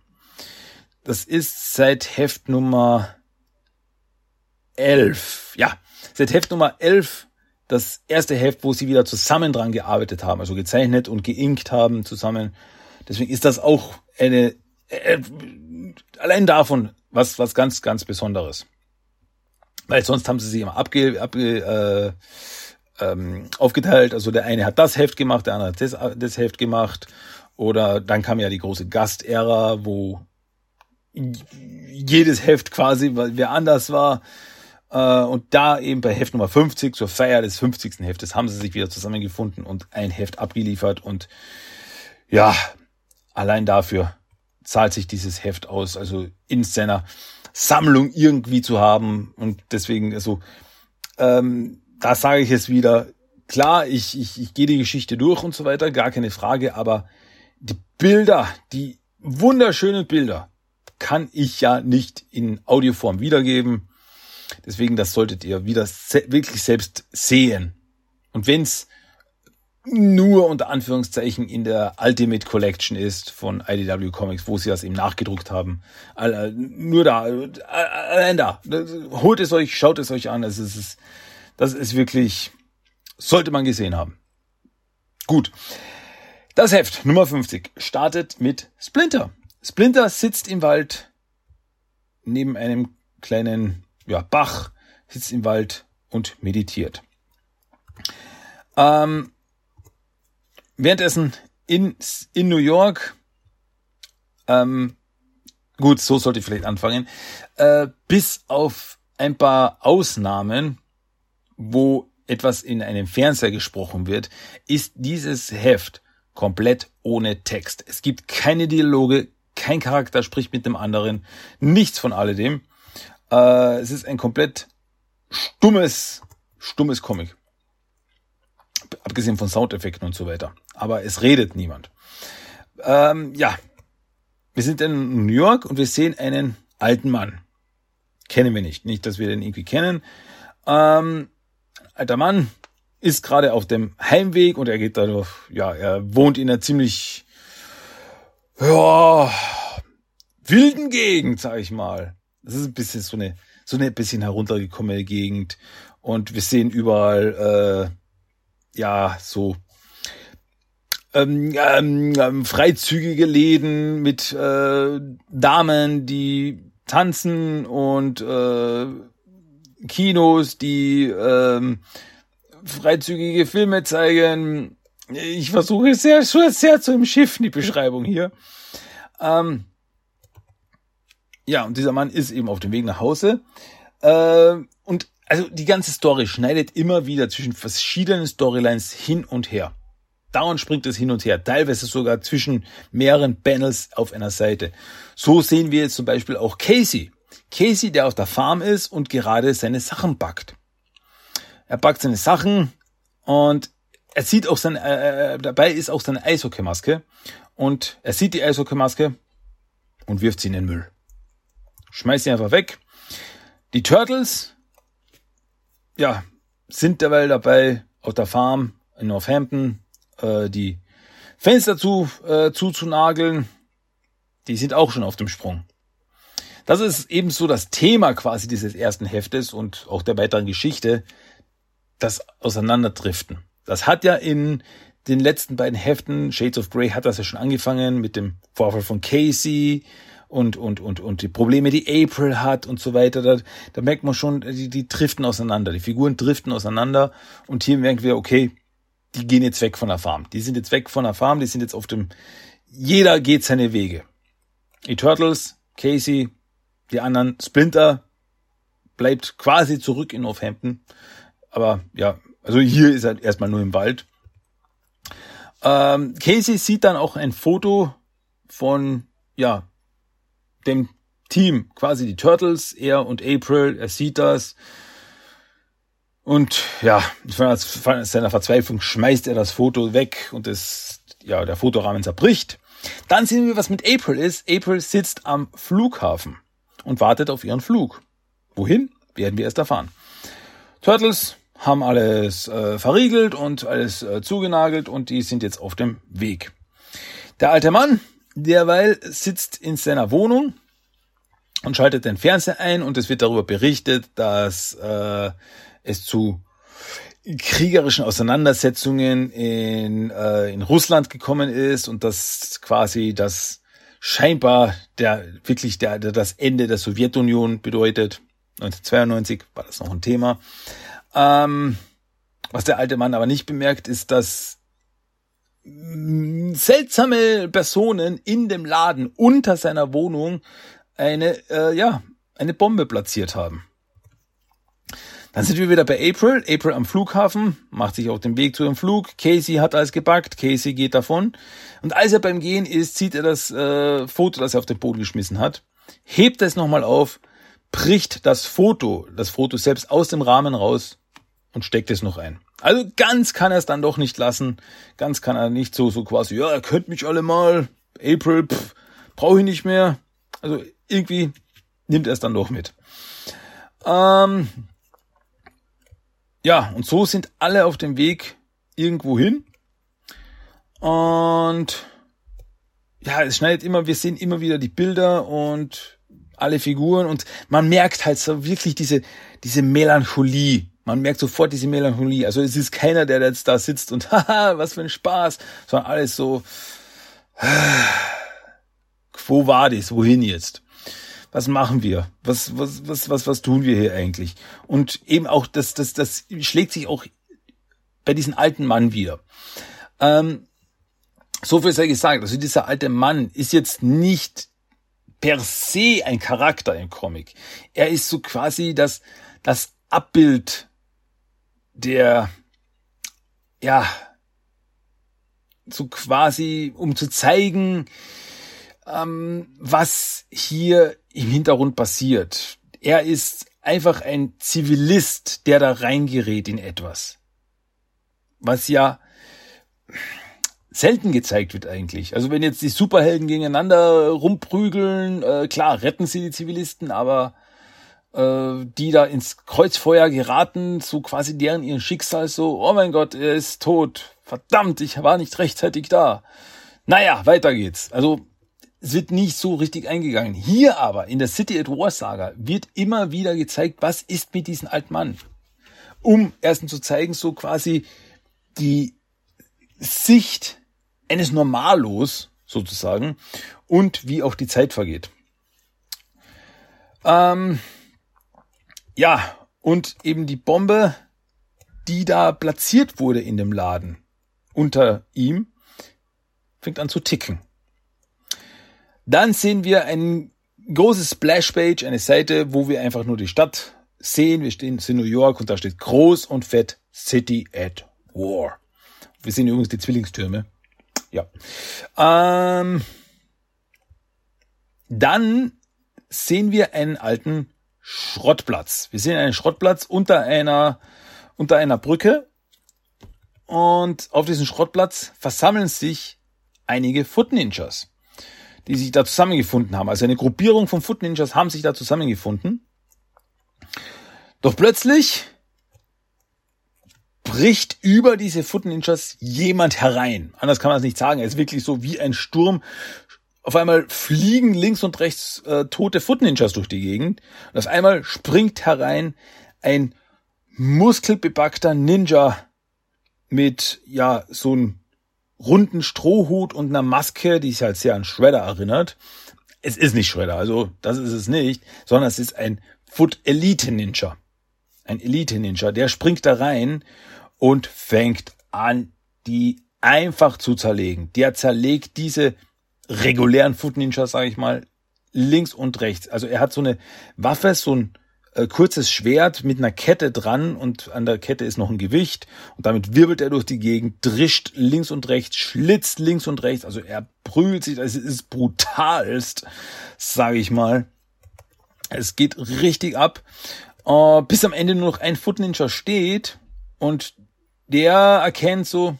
Das ist seit Heft Nummer 11. Ja, seit Heft Nummer 11 das erste Heft, wo sie wieder zusammen dran gearbeitet haben, also gezeichnet und geinkt haben zusammen. Deswegen ist das auch eine, äh, allein davon was, was ganz, ganz Besonderes. Weil sonst haben sie sich immer abge, abge äh, ähm, aufgeteilt. Also der eine hat das Heft gemacht, der andere hat das, das Heft gemacht. Oder dann kam ja die große Gastära, wo jedes Heft quasi wer anders war. Äh, und da eben bei Heft Nummer 50 zur Feier des 50. Heftes haben sie sich wieder zusammengefunden und ein Heft abgeliefert. Und ja, allein dafür zahlt sich dieses Heft aus, also in seiner Sammlung irgendwie zu haben. Und deswegen, also, ähm, da sage ich es wieder, klar, ich, ich, ich gehe die Geschichte durch und so weiter, gar keine Frage, aber die Bilder, die wunderschönen Bilder, kann ich ja nicht in Audioform wiedergeben. Deswegen, das solltet ihr wieder se wirklich selbst sehen. Und wenn's nur unter Anführungszeichen in der Ultimate Collection ist von IDW Comics, wo sie das eben nachgedruckt haben. Nur da, allein da. Holt es euch, schaut es euch an. Das ist, das ist wirklich, sollte man gesehen haben. Gut. Das Heft Nummer 50 startet mit Splinter. Splinter sitzt im Wald neben einem kleinen ja, Bach, sitzt im Wald und meditiert. Ähm, währenddessen in, in New York, ähm, gut, so sollte ich vielleicht anfangen, äh, bis auf ein paar Ausnahmen, wo etwas in einem Fernseher gesprochen wird, ist dieses Heft komplett ohne Text. Es gibt keine Dialoge, kein Charakter spricht mit dem anderen, nichts von alledem. Äh, es ist ein komplett stummes, stummes Comic. Abgesehen von Soundeffekten und so weiter aber es redet niemand. Ähm, ja, wir sind in New York und wir sehen einen alten Mann. Kennen wir nicht, nicht, dass wir den irgendwie kennen. Ähm, alter Mann ist gerade auf dem Heimweg und er geht dadurch, ja, er wohnt in einer ziemlich, ja, wilden Gegend, sag ich mal. Das ist ein bisschen so eine, so eine bisschen heruntergekommene Gegend und wir sehen überall, äh, ja, so ähm, ähm, ähm, freizügige Läden mit äh, Damen, die tanzen und äh, Kinos, die ähm, freizügige Filme zeigen. Ich versuche sehr, sehr zu umschiffen, die Beschreibung hier. Ähm, ja, und dieser Mann ist eben auf dem Weg nach Hause. Äh, also die ganze Story schneidet immer wieder zwischen verschiedenen Storylines hin und her. Dauernd springt es hin und her, teilweise sogar zwischen mehreren Panels auf einer Seite. So sehen wir jetzt zum Beispiel auch Casey. Casey, der auf der Farm ist und gerade seine Sachen backt. Er backt seine Sachen und er sieht auch sein, äh, äh dabei ist auch seine Eishockeymaske und er sieht die Eishockeymaske und wirft sie in den Müll. Schmeißt sie einfach weg. Die Turtles, ja, sind derweil dabei auf der Farm in Northampton äh, die Fenster zu, äh, zuzunageln. Die sind auch schon auf dem Sprung. Das ist ebenso das Thema quasi dieses ersten Heftes und auch der weiteren Geschichte, das Auseinanderdriften. Das hat ja in den letzten beiden Heften, Shades of Grey hat das ja schon angefangen mit dem Vorfall von Casey und, und, und, und die Probleme, die April hat und so weiter. Da, da merkt man schon, die, die driften auseinander. Die Figuren driften auseinander und hier merken wir, okay, die gehen jetzt weg von der Farm. Die sind jetzt weg von der Farm, die sind jetzt auf dem, jeder geht seine Wege. Die Turtles, Casey, die anderen, Splinter bleibt quasi zurück in Northampton. Aber ja, also hier ist er erstmal nur im Wald. Ähm, Casey sieht dann auch ein Foto von, ja, dem Team, quasi die Turtles, er und April, er sieht das. Und ja, von seiner Verzweiflung schmeißt er das Foto weg und das, ja, der Fotorahmen zerbricht. Dann sehen wir, was mit April ist. April sitzt am Flughafen und wartet auf ihren Flug. Wohin? Werden wir erst erfahren. Turtles haben alles äh, verriegelt und alles äh, zugenagelt und die sind jetzt auf dem Weg. Der alte Mann, derweil sitzt in seiner Wohnung und schaltet den Fernseher ein und es wird darüber berichtet, dass äh, es zu kriegerischen Auseinandersetzungen in, äh, in Russland gekommen ist und dass quasi das scheinbar der wirklich der, der das Ende der Sowjetunion bedeutet. 1992 war das noch ein Thema. Ähm, was der alte Mann aber nicht bemerkt, ist, dass seltsame Personen in dem Laden unter seiner Wohnung eine, äh, ja, eine Bombe platziert haben. Dann sind wir wieder bei April. April am Flughafen, macht sich auf den Weg zu dem Flug. Casey hat alles gepackt. Casey geht davon. Und als er beim Gehen ist, zieht er das äh, Foto, das er auf den Boden geschmissen hat, hebt es nochmal auf, bricht das Foto, das Foto selbst aus dem Rahmen raus und steckt es noch ein. Also ganz kann er es dann doch nicht lassen. Ganz kann er nicht so, so quasi, ja, er könnt mich alle mal. April, brauche ich nicht mehr. Also irgendwie nimmt er es dann doch mit. Ähm, ja, und so sind alle auf dem Weg irgendwo hin. Und ja, es schneidet immer, wir sehen immer wieder die Bilder und alle Figuren und man merkt halt so wirklich diese, diese Melancholie, man merkt sofort diese Melancholie. Also es ist keiner, der jetzt da sitzt und haha, was für ein Spaß, sondern alles so, wo war das? Wohin jetzt? Was machen wir? Was, was, was, was, was tun wir hier eigentlich? Und eben auch, das, das, das schlägt sich auch bei diesem alten Mann wieder. Ähm, so viel sei gesagt. Also dieser alte Mann ist jetzt nicht per se ein Charakter im Comic. Er ist so quasi das, das Abbild der, ja, so quasi, um zu zeigen, ähm, was hier im Hintergrund passiert. Er ist einfach ein Zivilist, der da reingerät in etwas. Was ja selten gezeigt wird eigentlich. Also wenn jetzt die Superhelden gegeneinander rumprügeln, äh, klar, retten sie die Zivilisten, aber die da ins Kreuzfeuer geraten, so quasi deren ihren Schicksal so, oh mein Gott, er ist tot. Verdammt, ich war nicht rechtzeitig da. Naja, weiter geht's. Also es wird nicht so richtig eingegangen. Hier aber in der City at War Saga wird immer wieder gezeigt, was ist mit diesem alten Mann. Um erstens zu zeigen, so quasi die Sicht eines Normalos sozusagen und wie auch die Zeit vergeht. Ähm, ja, und eben die Bombe, die da platziert wurde in dem Laden unter ihm, fängt an zu ticken. Dann sehen wir ein großes Splashpage, eine Seite, wo wir einfach nur die Stadt sehen, wir stehen in New York und da steht groß und fett City at War. Wir sehen übrigens die Zwillingstürme. Ja. Ähm, dann sehen wir einen alten Schrottplatz. Wir sehen einen Schrottplatz unter einer, unter einer Brücke. Und auf diesem Schrottplatz versammeln sich einige Foot Ninjas, die sich da zusammengefunden haben. Also eine Gruppierung von Foot Ninjas haben sich da zusammengefunden. Doch plötzlich bricht über diese Foot Ninjas jemand herein. Anders kann man es nicht sagen. Er ist wirklich so wie ein Sturm auf einmal fliegen links und rechts äh, tote Foot Ninjas durch die Gegend. Und auf einmal springt herein ein muskelbebackter Ninja mit, ja, so einem runden Strohhut und einer Maske, die sich halt sehr an Shredder erinnert. Es ist nicht Shredder, also das ist es nicht, sondern es ist ein Foot Elite Ninja. Ein Elite Ninja, der springt da rein und fängt an, die einfach zu zerlegen. Der zerlegt diese regulären Foot Ninjas, sage ich mal, links und rechts. Also er hat so eine Waffe, so ein äh, kurzes Schwert mit einer Kette dran und an der Kette ist noch ein Gewicht und damit wirbelt er durch die Gegend, drischt links und rechts, schlitzt links und rechts. Also er prügelt sich, es ist brutalst, sage ich mal. Es geht richtig ab, äh, bis am Ende nur noch ein Foot Ninja steht und der erkennt so,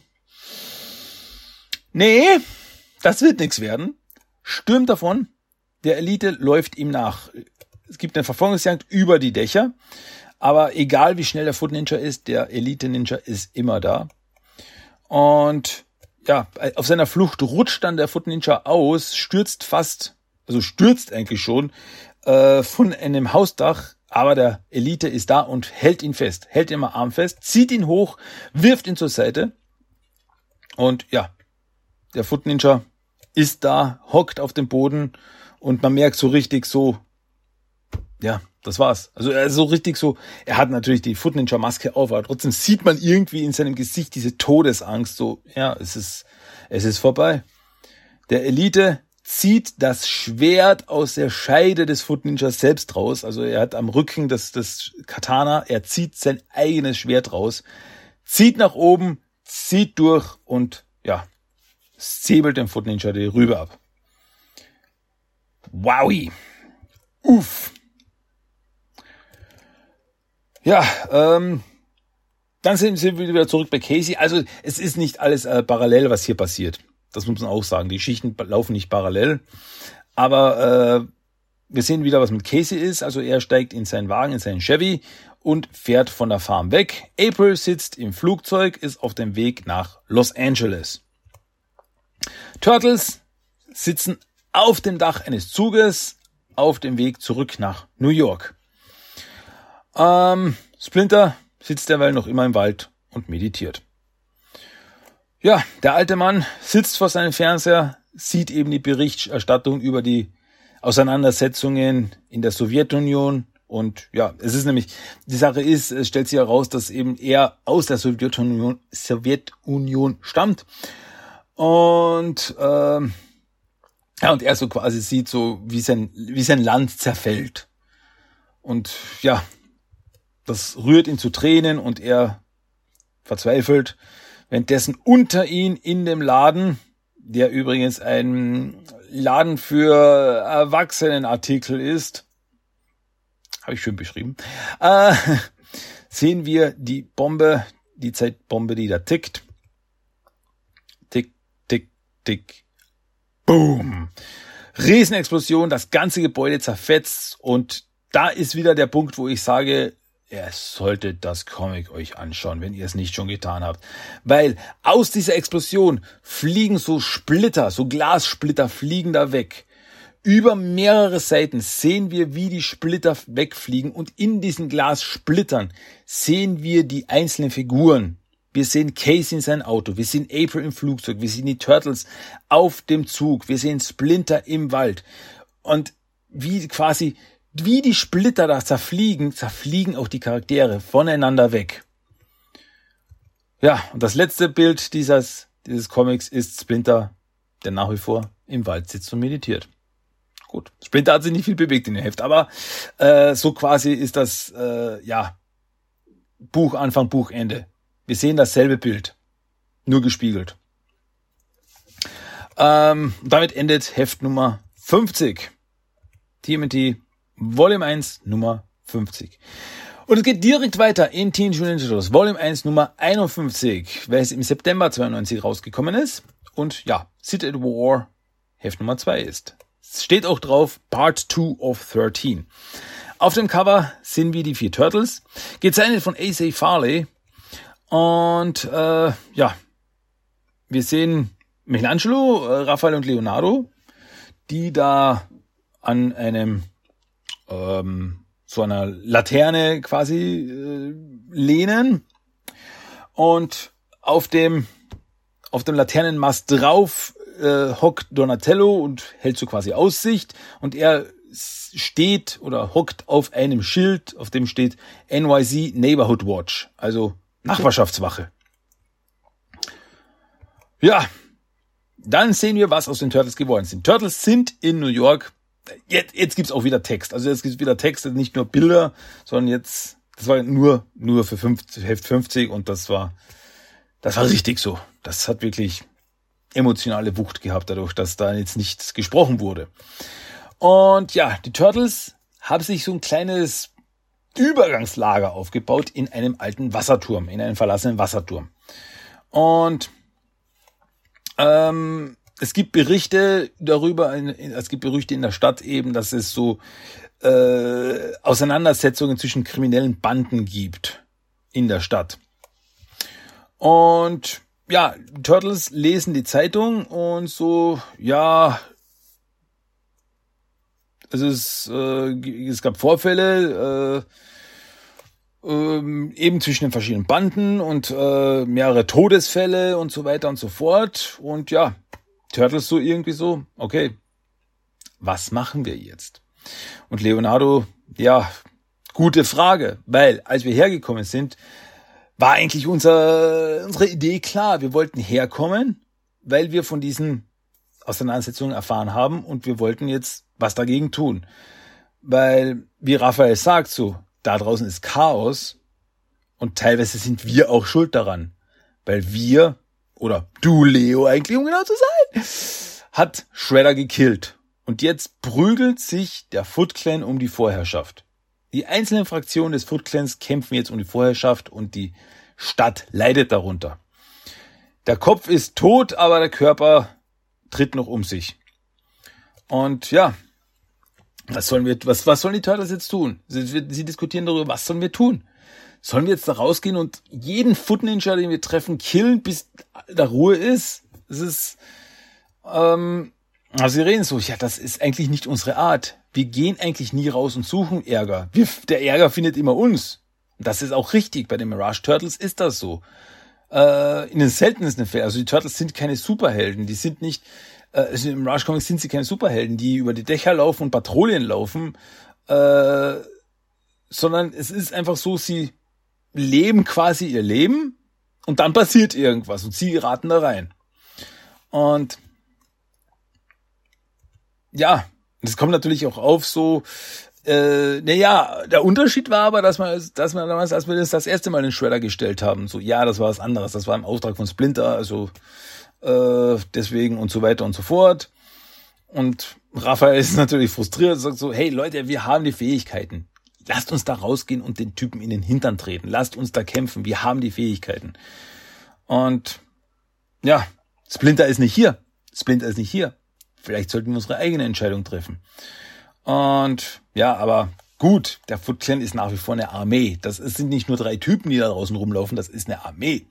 nee, das wird nichts werden. Stürmt davon. Der Elite läuft ihm nach. Es gibt eine Verfolgungsjagd über die Dächer. Aber egal wie schnell der Foot Ninja ist, der Elite Ninja ist immer da. Und ja, auf seiner Flucht rutscht dann der Foot Ninja aus, stürzt fast, also stürzt eigentlich schon äh, von einem Hausdach. Aber der Elite ist da und hält ihn fest, hält am Arm fest, zieht ihn hoch, wirft ihn zur Seite. Und ja, der Foot Ninja ist da, hockt auf dem Boden und man merkt so richtig so, ja, das war's. Also er ist so richtig so, er hat natürlich die Foot Ninja Maske auf, aber trotzdem sieht man irgendwie in seinem Gesicht diese Todesangst, so, ja, es ist, es ist vorbei. Der Elite zieht das Schwert aus der Scheide des Foot Ninjas selbst raus. Also er hat am Rücken das, das Katana, er zieht sein eigenes Schwert raus, zieht nach oben, zieht durch und ja, säbelt den Foot Ninja die Rübe ab. Wowie. Uff. Ja, ähm, dann sind, sind wir wieder zurück bei Casey. Also es ist nicht alles äh, parallel, was hier passiert. Das muss man auch sagen. Die Schichten laufen nicht parallel. Aber äh, wir sehen wieder, was mit Casey ist. Also er steigt in seinen Wagen, in seinen Chevy und fährt von der Farm weg. April sitzt im Flugzeug, ist auf dem Weg nach Los Angeles. Turtles sitzen auf dem Dach eines Zuges auf dem Weg zurück nach New York. Ähm, Splinter sitzt derweil noch immer im Wald und meditiert. Ja, der alte Mann sitzt vor seinem Fernseher, sieht eben die Berichterstattung über die Auseinandersetzungen in der Sowjetunion und ja, es ist nämlich, die Sache ist, es stellt sich heraus, dass eben er aus der Sowjetunion, Sowjetunion stammt und ähm, ja, und er so quasi sieht so, wie sein, wie sein Land zerfällt. Und ja, das rührt ihn zu Tränen und er verzweifelt, währenddessen unter ihn in dem Laden, der übrigens ein Laden für Erwachsenenartikel ist, habe ich schön beschrieben, äh, sehen wir die Bombe, die Zeitbombe, die da tickt dick. Boom. Riesenexplosion, das ganze Gebäude zerfetzt und da ist wieder der Punkt, wo ich sage, ihr solltet das Comic euch anschauen, wenn ihr es nicht schon getan habt. Weil aus dieser Explosion fliegen so Splitter, so Glassplitter fliegen da weg. Über mehrere Seiten sehen wir, wie die Splitter wegfliegen und in diesen Glassplittern sehen wir die einzelnen Figuren, wir sehen Casey in sein Auto. Wir sehen April im Flugzeug. Wir sehen die Turtles auf dem Zug. Wir sehen Splinter im Wald. Und wie quasi, wie die Splitter da zerfliegen, zerfliegen auch die Charaktere voneinander weg. Ja, und das letzte Bild dieses, dieses Comics ist Splinter, der nach wie vor im Wald sitzt und meditiert. Gut, Splinter hat sich nicht viel bewegt in dem Heft, aber äh, so quasi ist das, äh, ja, Buch Anfang, Buch Ende. Wir sehen dasselbe Bild, nur gespiegelt. Ähm, damit endet Heft Nummer 50. TMT Volume 1 Nummer 50. Und es geht direkt weiter in Teen Mutant Ninja Turtles Volume 1 Nummer 51, welches im September 92 rausgekommen ist. Und ja, City at War Heft Nummer 2 ist. Es steht auch drauf Part 2 of 13. Auf dem Cover sind wir die vier Turtles, gezeichnet von A.C. Farley. Und äh, ja, wir sehen Michelangelo, äh, Raphael und Leonardo, die da an einem ähm, so einer Laterne quasi äh, lehnen. Und auf dem auf dem Laternenmast drauf äh, hockt Donatello und hält so quasi Aussicht. Und er steht oder hockt auf einem Schild, auf dem steht NYC Neighborhood Watch, also Nachbarschaftswache. Ja, dann sehen wir, was aus den Turtles geworden sind. Turtles sind in New York. Jetzt, jetzt gibt's auch wieder Text. Also jetzt gibt's wieder Text, nicht nur Bilder, sondern jetzt, das war nur, nur für 50, Heft 50 und das war, das war richtig so. Das hat wirklich emotionale Wucht gehabt dadurch, dass da jetzt nichts gesprochen wurde. Und ja, die Turtles haben sich so ein kleines Übergangslager aufgebaut in einem alten Wasserturm, in einem verlassenen Wasserturm. Und ähm, es gibt Berichte darüber, es gibt Berichte in der Stadt eben, dass es so äh, Auseinandersetzungen zwischen kriminellen Banden gibt in der Stadt. Und ja, Turtles lesen die Zeitung und so, ja, es, äh, es gab Vorfälle, äh, äh, eben zwischen den verschiedenen Banden und äh, mehrere Todesfälle und so weiter und so fort. Und ja, Turtles so irgendwie so, okay, was machen wir jetzt? Und Leonardo, ja, gute Frage, weil als wir hergekommen sind, war eigentlich unser, unsere Idee klar. Wir wollten herkommen, weil wir von diesen Auseinandersetzungen erfahren haben und wir wollten jetzt was dagegen tun. Weil, wie Raphael sagt, so, da draußen ist Chaos und teilweise sind wir auch schuld daran. Weil wir, oder du Leo eigentlich, um genau zu sein, hat Shredder gekillt. Und jetzt prügelt sich der Foot Clan um die Vorherrschaft. Die einzelnen Fraktionen des Foot Clans kämpfen jetzt um die Vorherrschaft und die Stadt leidet darunter. Der Kopf ist tot, aber der Körper tritt noch um sich. Und ja, was sollen wir, was, was sollen die Turtles jetzt tun? Sie, sie diskutieren darüber, was sollen wir tun? Sollen wir jetzt da rausgehen und jeden Foot Ninja, den wir treffen, killen, bis da Ruhe ist? Es ist, ähm, also sie reden so, ja, das ist eigentlich nicht unsere Art. Wir gehen eigentlich nie raus und suchen Ärger. Wir, der Ärger findet immer uns. Das ist auch richtig. Bei den Mirage Turtles ist das so. Äh, in den seltensten Fällen. Also die Turtles sind keine Superhelden. Die sind nicht, äh, im Mirage Comics sind sie keine Superhelden, die über die Dächer laufen und Patrouillen laufen. Äh, sondern es ist einfach so, sie leben quasi ihr Leben und dann passiert irgendwas und sie raten da rein. Und ja, das kommt natürlich auch auf so, äh, naja, der Unterschied war aber, dass man, dass man damals, als wir das das erste Mal den Shredder gestellt haben, so, ja, das war was anderes, das war im Auftrag von Splinter, also äh, deswegen und so weiter und so fort. Und Raphael ist natürlich frustriert und sagt so, hey Leute, wir haben die Fähigkeiten. Lasst uns da rausgehen und den Typen in den Hintern treten. Lasst uns da kämpfen. Wir haben die Fähigkeiten. Und ja, Splinter ist nicht hier. Splinter ist nicht hier. Vielleicht sollten wir unsere eigene Entscheidung treffen. Und ja, aber gut, der Foot Clan ist nach wie vor eine Armee. Das sind nicht nur drei Typen, die da draußen rumlaufen, das ist eine Armee.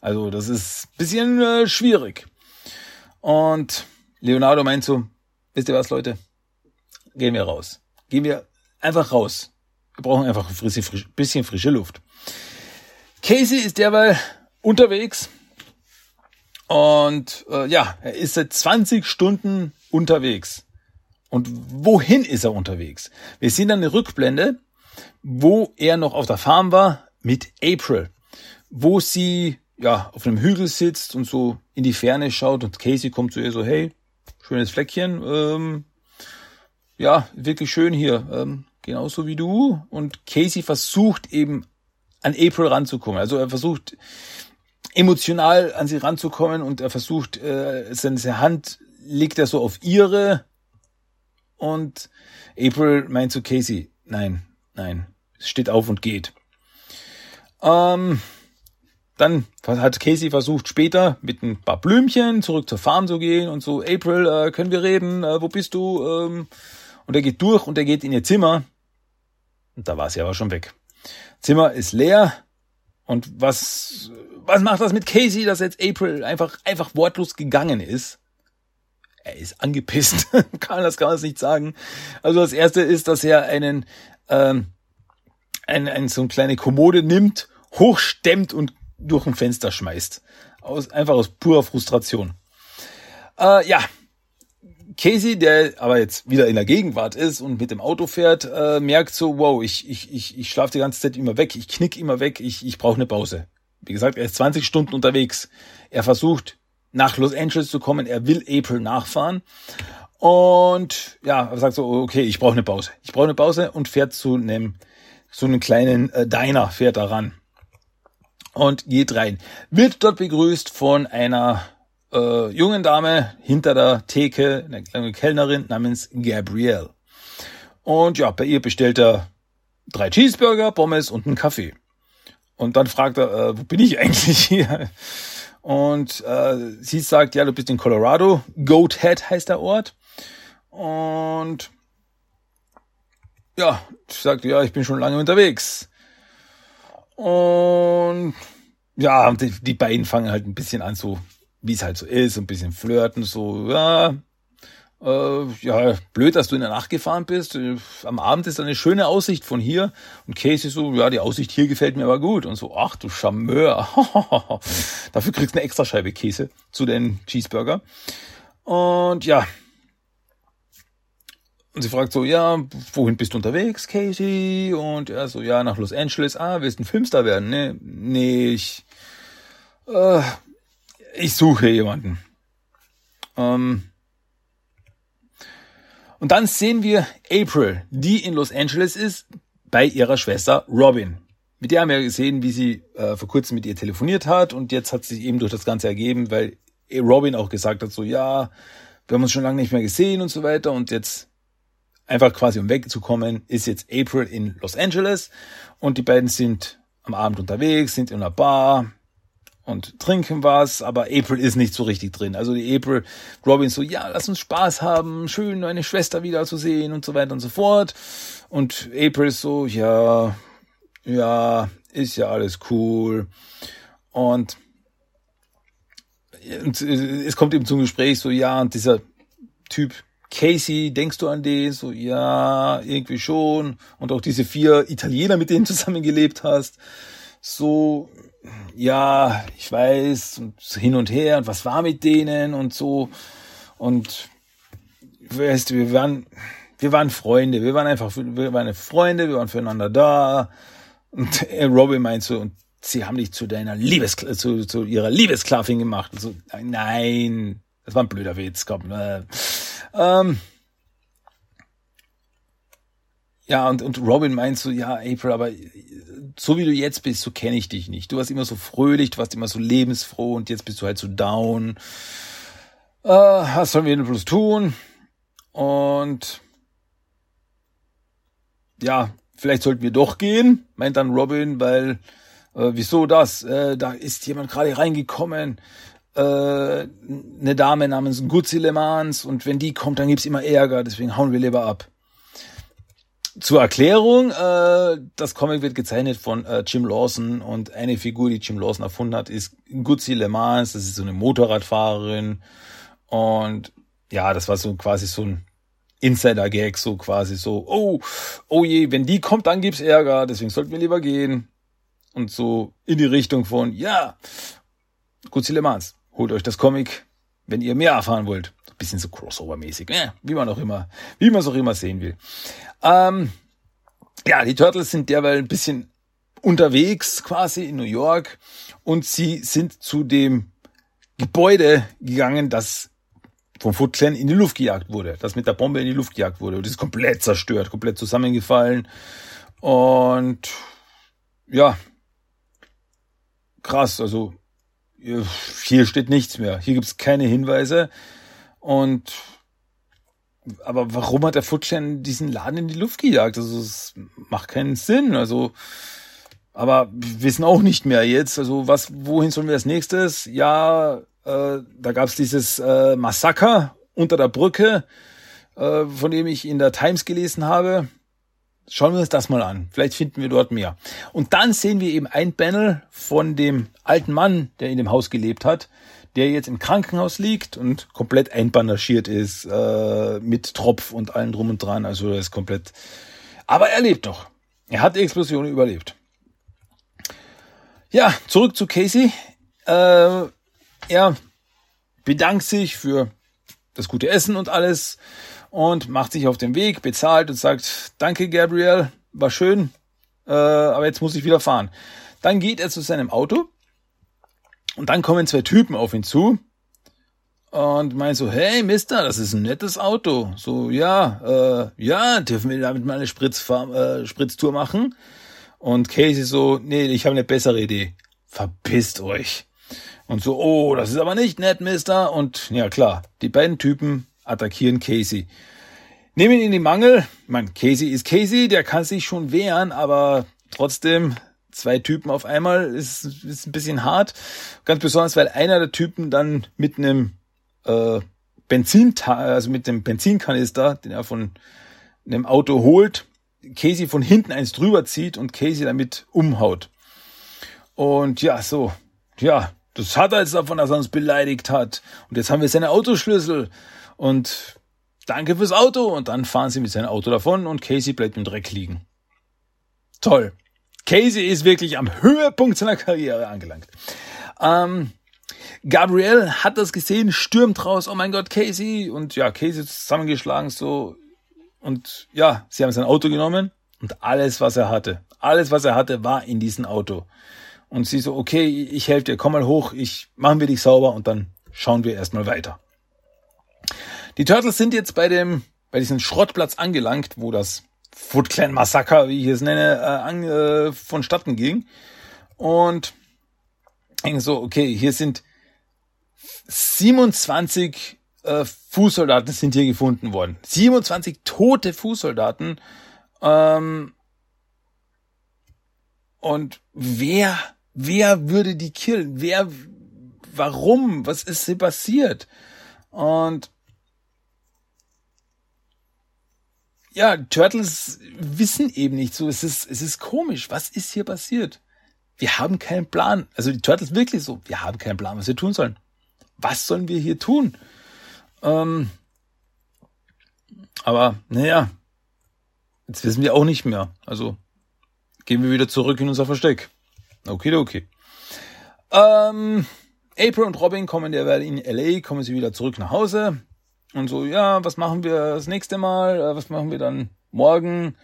Also das ist bisschen äh, schwierig. Und Leonardo meint so, wisst ihr was, Leute? Gehen wir raus. Gehen wir einfach raus. Wir brauchen einfach ein frische, frisch, bisschen frische Luft. Casey ist derweil unterwegs und äh, ja, er ist seit 20 Stunden unterwegs. Und wohin ist er unterwegs? Wir sehen dann eine Rückblende, wo er noch auf der Farm war mit April, wo sie ja auf einem Hügel sitzt und so in die Ferne schaut und Casey kommt zu ihr so, hey, schönes Fleckchen, ähm, ja, wirklich schön hier, ähm, genauso wie du. Und Casey versucht eben an April ranzukommen. Also er versucht emotional an sie ranzukommen und er versucht, äh, seine Hand legt er so auf ihre und April meint zu Casey, nein, nein, steht auf und geht. Ähm, dann hat Casey versucht später mit ein paar Blümchen zurück zur Farm zu gehen und so, April, äh, können wir reden? Äh, wo bist du? Ähm, und er geht durch und er geht in ihr Zimmer. Und da war sie aber schon weg. Zimmer ist leer. Und was, was macht das mit Casey, dass jetzt April einfach, einfach wortlos gegangen ist? Er ist angepisst. kann das kann man nicht sagen. Also das erste ist, dass er einen, ähm, ein, ein, so eine kleine Kommode nimmt, hochstemmt und durch ein Fenster schmeißt. Aus, einfach aus purer Frustration. Äh, ja, Casey, der aber jetzt wieder in der Gegenwart ist und mit dem Auto fährt, äh, merkt so, wow, ich, ich, ich, ich schlafe die ganze Zeit immer weg, ich knick immer weg, ich, ich brauche eine Pause. Wie gesagt, er ist 20 Stunden unterwegs. Er versucht nach Los Angeles zu kommen, er will April nachfahren. Und ja, er sagt so, okay, ich brauche eine Pause. Ich brauche eine Pause und fährt zu einem so einen kleinen äh, Diner, fährt da ran. Und geht rein. Wird dort begrüßt von einer äh, jungen Dame hinter der Theke, eine kleine Kellnerin namens Gabrielle. Und ja, bei ihr bestellt er drei Cheeseburger, Pommes und einen Kaffee. Und dann fragt er, äh, wo bin ich eigentlich hier? Und äh, sie sagt, ja, du bist in Colorado. Goat Head heißt der Ort. Und ja, sagt, ja, ich bin schon lange unterwegs. Und ja, die, die beiden fangen halt ein bisschen an, so wie es halt so ist, ein bisschen flirten, so, ja, äh, ja, blöd, dass du in der Nacht gefahren bist. Äh, am Abend ist eine schöne Aussicht von hier. Und Casey so, ja, die Aussicht hier gefällt mir aber gut. Und so, ach du Charmeur. Dafür kriegst du eine extra Scheibe Käse zu den Cheeseburger. Und ja. Und sie fragt so, ja, wohin bist du unterwegs, Casey? Und er so, ja, nach Los Angeles. Ah, willst ein Filmstar werden? Nee, nee, ich, äh, ich suche jemanden. Ähm, und dann sehen wir April, die in Los Angeles ist, bei ihrer Schwester Robin. Mit der haben wir gesehen, wie sie äh, vor kurzem mit ihr telefoniert hat und jetzt hat sich eben durch das Ganze ergeben, weil Robin auch gesagt hat, so ja, wir haben uns schon lange nicht mehr gesehen und so weiter und jetzt einfach quasi um wegzukommen, ist jetzt April in Los Angeles und die beiden sind am Abend unterwegs, sind in einer Bar, und trinken was, aber April ist nicht so richtig drin. Also die April, Robin so, ja, lass uns Spaß haben, schön meine Schwester wiederzusehen und so weiter und so fort. Und April ist so, ja, ja, ist ja alles cool. Und, und es kommt eben zum Gespräch so, ja, und dieser Typ Casey, denkst du an den? So, ja, irgendwie schon. Und auch diese vier Italiener, mit denen du zusammengelebt hast. So, ja, ich weiß, und hin und her und was war mit denen und so. Und weißt du, wir waren, wir waren Freunde, wir waren einfach, wir waren Freunde, wir waren füreinander da. Und Robin meint so, und sie haben dich zu deiner Liebes, zu, zu ihrer Liebesklavin gemacht. Und so, nein, das war ein blöder Witz, komm. Äh, ähm, ja, und, und Robin meint so, ja, April, aber so wie du jetzt bist, so kenne ich dich nicht. Du warst immer so fröhlich, du warst immer so lebensfroh und jetzt bist du halt so down. Äh, was sollen wir denn bloß tun? Und ja, vielleicht sollten wir doch gehen, meint dann Robin, weil äh, wieso das? Äh, da ist jemand gerade reingekommen, äh, eine Dame namens Gutzi Le Mans und wenn die kommt, dann gibt's immer Ärger, deswegen hauen wir lieber ab. Zur Erklärung, äh, das Comic wird gezeichnet von äh, Jim Lawson und eine Figur, die Jim Lawson erfunden hat, ist Guzzi Le Mans, das ist so eine Motorradfahrerin und ja, das war so quasi so ein Insider-Gag, so quasi so, oh, oh je, wenn die kommt, dann gibt's Ärger, deswegen sollten wir lieber gehen. Und so in die Richtung von, ja, Guzzi Le Mans, holt euch das Comic, wenn ihr mehr erfahren wollt. Bisschen so Crossover-mäßig, äh, wie man auch immer, wie man es auch immer sehen will. Ähm, ja, die Turtles sind derweil ein bisschen unterwegs quasi in New York und sie sind zu dem Gebäude gegangen, das vom Foot Clan in die Luft gejagt wurde, das mit der Bombe in die Luft gejagt wurde. Und ist komplett zerstört, komplett zusammengefallen. Und ja, krass, also hier steht nichts mehr, hier gibt's keine Hinweise und aber warum hat der Clan diesen Laden in die Luft gejagt? Also es macht keinen Sinn, also aber wir wissen auch nicht mehr jetzt, also was, wohin sollen wir als nächstes? Ja, äh, da gab es dieses äh, Massaker unter der Brücke, äh, von dem ich in der Times gelesen habe. Schauen wir uns das mal an. Vielleicht finden wir dort mehr. Und dann sehen wir eben ein Panel von dem alten Mann, der in dem Haus gelebt hat, der jetzt im Krankenhaus liegt und komplett einbandagiert ist, äh, mit Tropf und allem drum und dran. Also er ist komplett. Aber er lebt noch. Er hat die Explosion überlebt. Ja, zurück zu Casey. Äh, er bedankt sich für das gute Essen und alles und macht sich auf den Weg, bezahlt und sagt, danke Gabriel, war schön, äh, aber jetzt muss ich wieder fahren. Dann geht er zu seinem Auto und dann kommen zwei Typen auf ihn zu und meinen so, hey Mister, das ist ein nettes Auto. So, ja, äh, ja, dürfen wir damit mal eine Spritzfahr äh, Spritztour machen? Und Casey so, nee, ich habe eine bessere Idee. Verpisst euch. Und so, oh, das ist aber nicht nett, Mister. Und ja, klar, die beiden Typen attackieren Casey. Nehmen ihn in die Mangel. Meine, Casey ist Casey, der kann sich schon wehren, aber trotzdem zwei Typen auf einmal ist, ist ein bisschen hart. Ganz besonders, weil einer der Typen dann mit einem äh, Benzin, also mit dem Benzinkanister, den er von einem Auto holt, Casey von hinten eins drüber zieht und Casey damit umhaut. Und ja, so, ja, das hat er jetzt davon, dass er uns beleidigt hat. Und jetzt haben wir seine Autoschlüssel. Und danke fürs Auto. Und dann fahren sie mit seinem Auto davon und Casey bleibt im Dreck liegen. Toll. Casey ist wirklich am Höhepunkt seiner Karriere angelangt. Ähm, Gabriel hat das gesehen, stürmt raus, oh mein Gott, Casey. Und ja, Casey zusammengeschlagen so. Und ja, sie haben sein Auto genommen und alles, was er hatte, alles, was er hatte, war in diesem Auto. Und sie so, okay, ich helfe dir, komm mal hoch, ich machen wir dich sauber und dann schauen wir erstmal weiter. Die Turtles sind jetzt bei dem, bei diesem Schrottplatz angelangt, wo das Foot Clan Massaker, wie ich es nenne, äh, an, äh, vonstatten ging. Und so, okay, hier sind 27 äh, Fußsoldaten sind hier gefunden worden. 27 tote Fußsoldaten. Ähm, und wer wer würde die killen? Wer, warum? Was ist hier passiert? Und ja, Turtles wissen eben nicht so. Es ist, es ist komisch. Was ist hier passiert? Wir haben keinen Plan. Also die Turtles wirklich so. Wir haben keinen Plan, was wir tun sollen. Was sollen wir hier tun? Ähm, aber naja, jetzt wissen wir auch nicht mehr. Also gehen wir wieder zurück in unser Versteck. Okay, okay. Ähm, April und Robin kommen derweil in LA, kommen sie wieder zurück nach Hause und so, ja, was machen wir das nächste Mal? Äh, was machen wir dann morgen?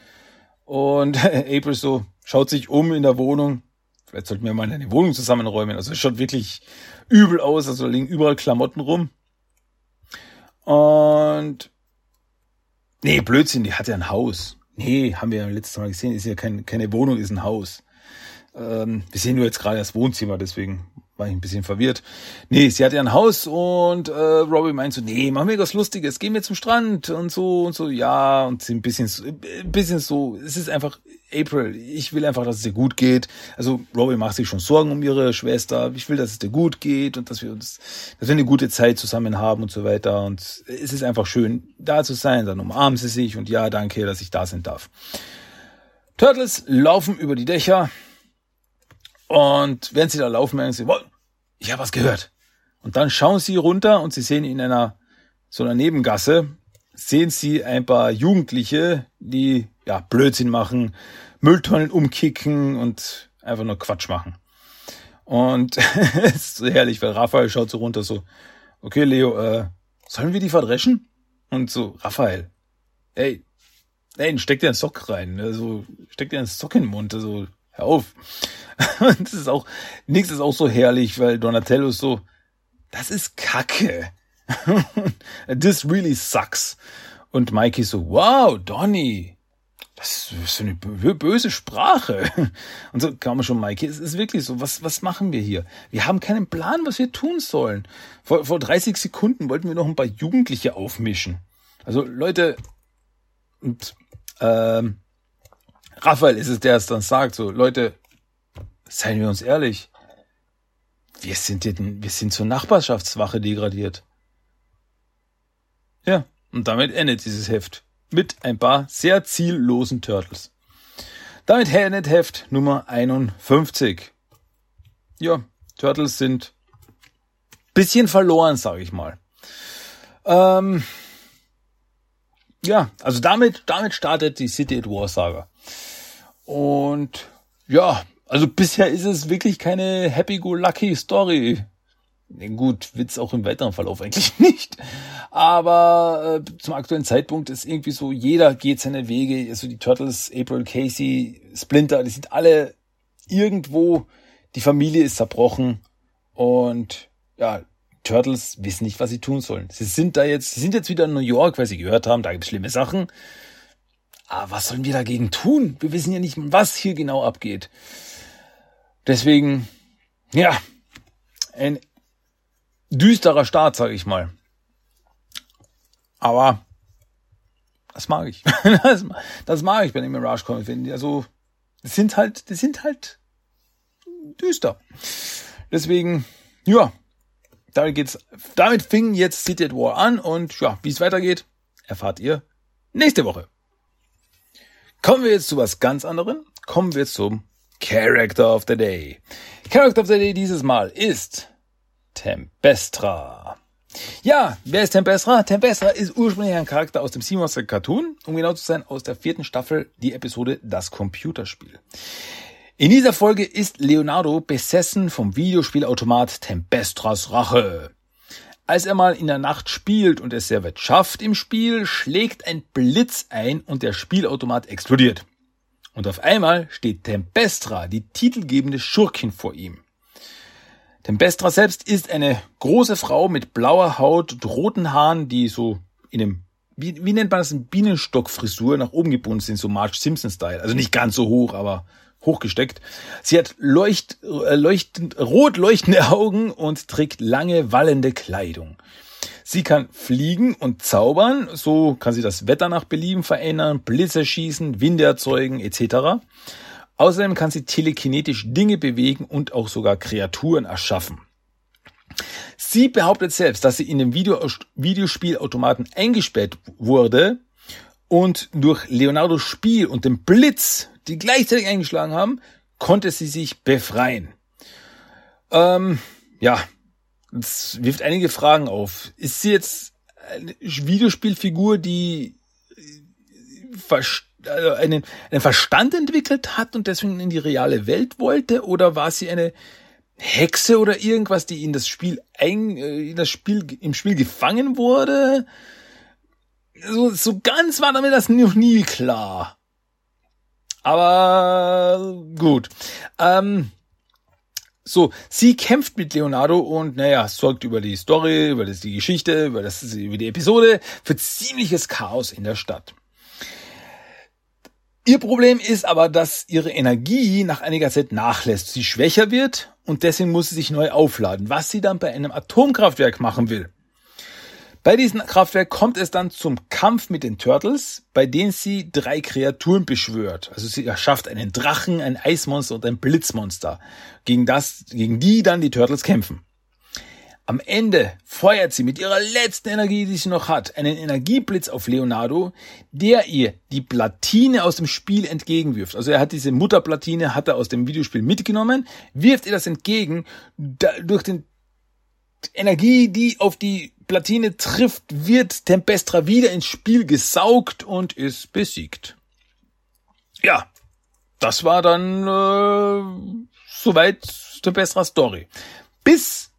Und April so schaut sich um in der Wohnung. Vielleicht sollten wir mal eine Wohnung zusammenräumen. Also es schaut wirklich übel aus. Also da liegen überall Klamotten rum. Und nee, Blödsinn, die hat ja ein Haus. Nee, haben wir ja letztes Mal gesehen, ist ja kein, keine Wohnung, ist ein Haus. Ähm, wir sehen nur jetzt gerade das Wohnzimmer, deswegen war ich ein bisschen verwirrt. Nee, sie hat ja ein Haus und äh, Robbie meint so, nee, machen wir was Lustiges, gehen wir zum Strand und so und so, ja, und sie ein bisschen, ein bisschen so, es ist einfach, April, ich will einfach, dass es dir gut geht. Also Robbie macht sich schon Sorgen um ihre Schwester, ich will, dass es dir gut geht und dass wir uns, dass wir eine gute Zeit zusammen haben und so weiter und es ist einfach schön, da zu sein, dann umarmen sie sich und ja, danke, dass ich da sein darf. Turtles laufen über die Dächer, und während sie da laufen, merken sie, wow, ich habe was gehört. Und dann schauen sie runter und sie sehen in einer so einer Nebengasse, sehen sie ein paar Jugendliche, die ja Blödsinn machen, Mülltonnen umkicken und einfach nur Quatsch machen. Und es ist so herrlich, weil Raphael schaut so runter so, okay Leo, äh, sollen wir die verdreschen? Und so, Raphael, ey, ey, steck dir einen Sock rein, also steck dir einen Sock in den Mund, also hör auf. Und das ist auch, nichts ist auch so herrlich, weil Donatello ist so, das ist Kacke. This really sucks. Und Mikey so, wow, Donny, das ist so eine böse Sprache. Und so kam schon Mikey, es ist wirklich so, was, was machen wir hier? Wir haben keinen Plan, was wir tun sollen. Vor, vor 30 Sekunden wollten wir noch ein paar Jugendliche aufmischen. Also Leute, und ähm, Raphael ist es, der es dann sagt, so Leute, seien wir uns ehrlich, wir sind, den, wir sind zur Nachbarschaftswache degradiert. Ja, und damit endet dieses Heft. Mit ein paar sehr ziellosen Turtles. Damit endet Heft Nummer 51. Ja, Turtles sind bisschen verloren, sage ich mal. Ähm, ja, also damit, damit startet die City at War Saga. Und ja, also bisher ist es wirklich keine Happy-Go-Lucky-Story. Gut, Witz auch im weiteren Verlauf eigentlich nicht. Aber äh, zum aktuellen Zeitpunkt ist irgendwie so, jeder geht seine Wege. Also die Turtles, April, Casey, Splinter, die sind alle irgendwo, die Familie ist zerbrochen. Und ja, Turtles wissen nicht, was sie tun sollen. Sie sind da jetzt, sie sind jetzt wieder in New York, weil sie gehört haben, da gibt es schlimme Sachen. Aber was sollen wir dagegen tun? Wir wissen ja nicht, was hier genau abgeht. Deswegen, ja, ein düsterer Start, sage ich mal. Aber das mag ich. das, das, mag ich bei den Mirage Comics. Also, das sind halt, das sind halt düster. Deswegen, ja, damit geht's, damit fing jetzt City at War an und ja, wie es weitergeht, erfahrt ihr nächste Woche. Kommen wir jetzt zu was ganz anderem. Kommen wir zum Character of the Day. Character of the Day dieses Mal ist Tempestra. Ja, wer ist Tempestra? Tempestra ist ursprünglich ein Charakter aus dem Seamonster Cartoon, um genau zu sein, aus der vierten Staffel, die Episode Das Computerspiel. In dieser Folge ist Leonardo besessen vom Videospielautomat Tempestras Rache. Als er mal in der Nacht spielt und es sehr weit schafft im Spiel, schlägt ein Blitz ein und der Spielautomat explodiert. Und auf einmal steht Tempestra, die titelgebende Schurkin, vor ihm. Tempestra selbst ist eine große Frau mit blauer Haut und roten Haaren, die so in einem, wie, wie nennt man das, Bienenstockfrisur nach oben gebunden sind, so Marge Simpson-Style. Also nicht ganz so hoch, aber hochgesteckt. Sie hat leucht, äh, leuchtend, rot leuchtende Augen und trägt lange, wallende Kleidung. Sie kann fliegen und zaubern, so kann sie das Wetter nach Belieben verändern, Blitze schießen, Winde erzeugen etc. Außerdem kann sie telekinetisch Dinge bewegen und auch sogar Kreaturen erschaffen. Sie behauptet selbst, dass sie in dem Video Videospielautomaten eingesperrt wurde und durch Leonardos Spiel und den Blitz, die gleichzeitig eingeschlagen haben, konnte sie sich befreien. Ähm, ja, das wirft einige Fragen auf. Ist sie jetzt eine Videospielfigur, die also einen, Verstand entwickelt hat und deswegen in die reale Welt wollte? Oder war sie eine Hexe oder irgendwas, die in das Spiel äh, in das Spiel, im Spiel gefangen wurde? So, so ganz war damit das noch nie klar. Aber gut. Ähm, so, sie kämpft mit Leonardo und naja, sorgt über die Story, über das, die Geschichte, über, das, über die Episode für ziemliches Chaos in der Stadt. Ihr Problem ist aber, dass ihre Energie nach einiger Zeit nachlässt, sie schwächer wird und deswegen muss sie sich neu aufladen, was sie dann bei einem Atomkraftwerk machen will. Bei diesem Kraftwerk kommt es dann zum Kampf mit den Turtles, bei denen sie drei Kreaturen beschwört. Also sie erschafft einen Drachen, ein Eismonster und ein Blitzmonster, gegen das, gegen die dann die Turtles kämpfen. Am Ende feuert sie mit ihrer letzten Energie, die sie noch hat, einen Energieblitz auf Leonardo, der ihr die Platine aus dem Spiel entgegenwirft. Also er hat diese Mutterplatine, hat er aus dem Videospiel mitgenommen, wirft ihr das entgegen, da, durch den Energie, die auf die Platine trifft, wird Tempestra wieder ins Spiel gesaugt und ist besiegt. Ja, das war dann äh, soweit Tempestras Story. Bis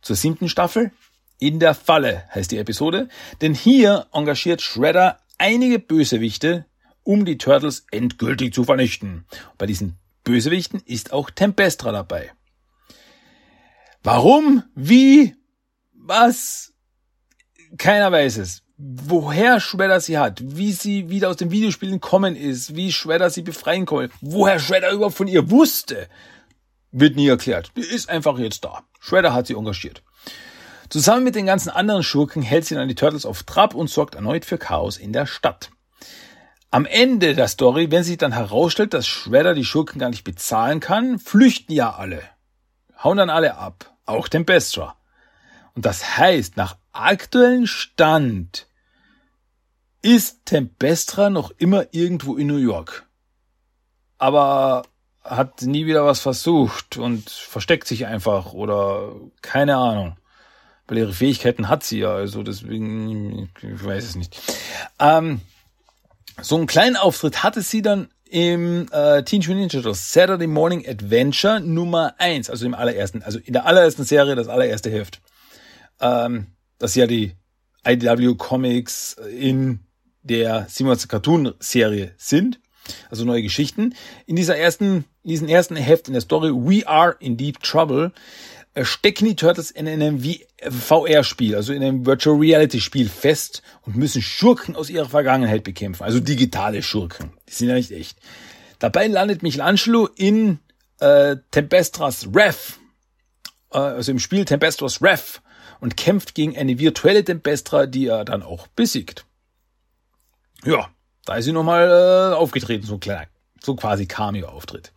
zur siebten Staffel in der Falle heißt die Episode, denn hier engagiert Shredder einige Bösewichte, um die Turtles endgültig zu vernichten. bei diesen Bösewichten ist auch Tempestra dabei. Warum? Wie? Was? Keiner weiß es. Woher Shredder sie hat, wie sie wieder aus den Videospielen kommen ist, wie Shredder sie befreien konnte, woher Shredder überhaupt von ihr wusste, wird nie erklärt. Die ist einfach jetzt da. Shredder hat sie engagiert. Zusammen mit den ganzen anderen Schurken hält sie dann die Turtles auf Trab und sorgt erneut für Chaos in der Stadt. Am Ende der Story, wenn sich dann herausstellt, dass Shredder die Schurken gar nicht bezahlen kann, flüchten ja alle. Hauen dann alle ab. Auch Tempestra. Und das heißt, nach aktuellem Stand ist Tempestra noch immer irgendwo in New York. Aber hat nie wieder was versucht und versteckt sich einfach oder keine Ahnung. Weil ihre Fähigkeiten hat sie ja, also deswegen, ich weiß es nicht. Ähm, so einen kleinen Auftritt hatte sie dann im äh, Teenage Mutant Ninja Turtles Saturday Morning Adventure Nummer eins, also im allerersten, also in der allerersten Serie, das allererste Heft. Ähm, das ja die IDW Comics in der Simons Cartoon Serie sind, also neue Geschichten. In dieser ersten, in diesem ersten Heft in der Story We Are in Deep Trouble äh, stecken die Turtles in einem VR-Spiel, also in einem Virtual Reality-Spiel fest und müssen Schurken aus ihrer Vergangenheit bekämpfen, also digitale Schurken. Die sind ja nicht echt. Dabei landet Michelangelo in äh, Tempestras Rev, äh, also im Spiel Tempestras Rev und kämpft gegen eine virtuelle Tempestra, die er dann auch besiegt. Ja, da ist sie nochmal äh, aufgetreten, so ein kleiner, so quasi Cameo-Auftritt.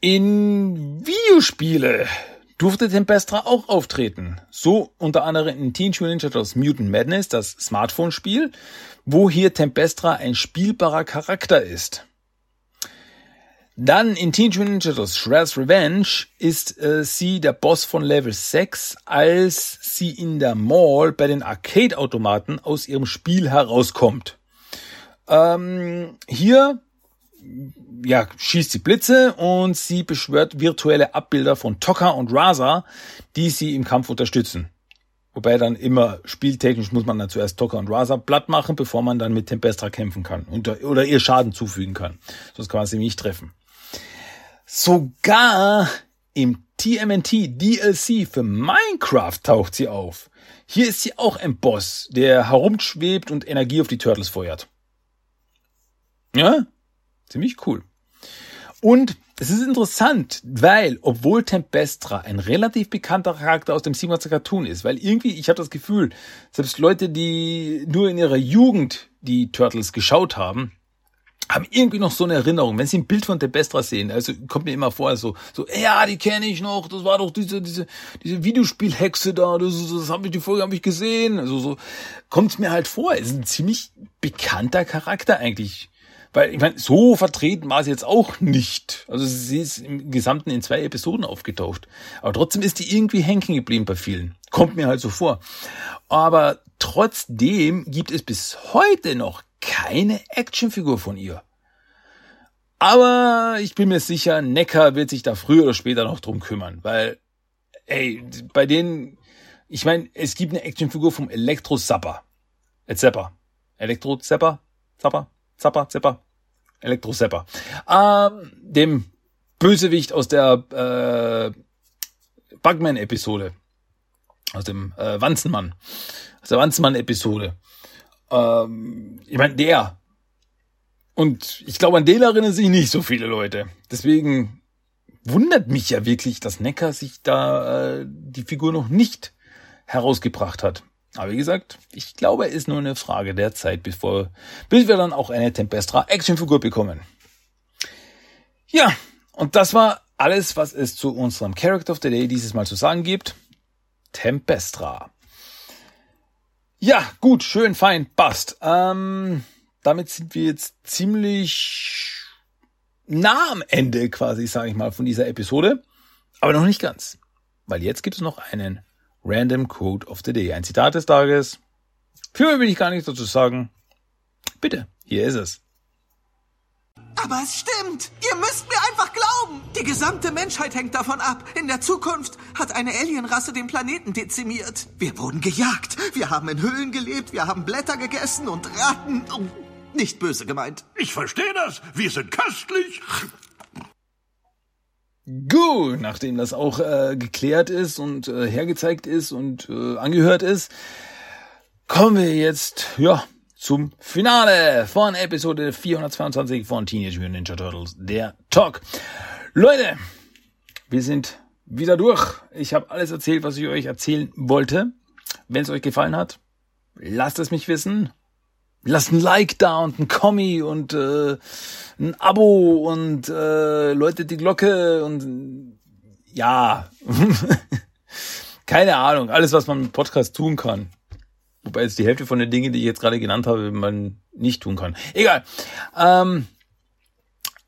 In Videospiele durfte Tempestra auch auftreten. So unter anderem in Teenage Mutant Ninja Turtles Mutant Madness, das Smartphone-Spiel, wo hier Tempestra ein spielbarer Charakter ist. Dann in Teenage Mutant Ninja Turtles Shredder's Revenge ist äh, sie der Boss von Level 6, als sie in der Mall bei den Arcade-Automaten aus ihrem Spiel herauskommt. Ähm, hier ja, schießt sie Blitze und sie beschwört virtuelle Abbilder von Tokka und Raza, die sie im Kampf unterstützen. Wobei dann immer spieltechnisch muss man dann zuerst Tokka und Raza platt machen, bevor man dann mit Tempestra kämpfen kann oder ihr Schaden zufügen kann. Sonst kann man sie nicht treffen. Sogar im TMNT DLC für Minecraft taucht sie auf. Hier ist sie auch ein Boss, der herumschwebt und Energie auf die Turtles feuert. Ja, Ziemlich cool. Und es ist interessant, weil, obwohl Tempestra ein relativ bekannter Charakter aus dem Simons Cartoon ist, weil irgendwie, ich habe das Gefühl, selbst Leute, die nur in ihrer Jugend die Turtles geschaut haben, haben irgendwie noch so eine Erinnerung, wenn sie ein Bild von Tempestra sehen, also kommt mir immer vor, so, so, ja, die kenne ich noch, das war doch diese, diese, diese Videospielhexe da, das, das habe ich, die Folge habe ich gesehen, also so, kommt mir halt vor, ist ein ziemlich bekannter Charakter eigentlich weil, ich meine, so vertreten war sie jetzt auch nicht. Also sie ist im Gesamten in zwei Episoden aufgetaucht. Aber trotzdem ist die irgendwie hängen geblieben bei vielen. Kommt mir halt so vor. Aber trotzdem gibt es bis heute noch keine Actionfigur von ihr. Aber ich bin mir sicher, Necker wird sich da früher oder später noch drum kümmern, weil, ey, bei denen, ich meine, es gibt eine Actionfigur vom Elektro Zapper. Äh, Zapper. Elektro Zapper? Zapper? Zapper, Zapper, Elektro-Zapper. Ähm, dem Bösewicht aus der äh, Bugman-Episode. Aus dem äh, Wanzenmann. Aus der Wanzenmann-Episode. Ähm, ich meine, der. Und ich glaube, an den erinnern sich nicht so viele Leute. Deswegen wundert mich ja wirklich, dass Necker sich da äh, die Figur noch nicht herausgebracht hat. Aber wie gesagt, ich glaube, es ist nur eine Frage der Zeit, bevor, bis wir dann auch eine Tempestra Actionfigur bekommen. Ja, und das war alles, was es zu unserem Character of the Day dieses Mal zu sagen gibt. Tempestra. Ja, gut, schön, fein, passt. Ähm, damit sind wir jetzt ziemlich nah am Ende quasi, sage ich mal, von dieser Episode. Aber noch nicht ganz. Weil jetzt gibt es noch einen Random Quote of the Day. Ein Zitat des Tages. Für mich will ich gar nichts dazu sagen. Bitte, hier ist es. Aber es stimmt. Ihr müsst mir einfach glauben. Die gesamte Menschheit hängt davon ab. In der Zukunft hat eine Alienrasse den Planeten dezimiert. Wir wurden gejagt. Wir haben in Höhlen gelebt. Wir haben Blätter gegessen und Ratten. Oh, nicht böse gemeint. Ich verstehe das. Wir sind köstlich. Gut, nachdem das auch äh, geklärt ist und äh, hergezeigt ist und äh, angehört ist, kommen wir jetzt, ja, zum Finale von Episode 422 von Teenage Mutant Ninja Turtles, der Talk. Leute, wir sind wieder durch. Ich habe alles erzählt, was ich euch erzählen wollte. Wenn es euch gefallen hat, lasst es mich wissen. Lasst ein Like da und ein Kommi und äh, ein Abo und äh, läutet die Glocke und ja, keine Ahnung, alles, was man mit Podcast tun kann. Wobei jetzt die Hälfte von den Dingen, die ich jetzt gerade genannt habe, man nicht tun kann. Egal. Ähm,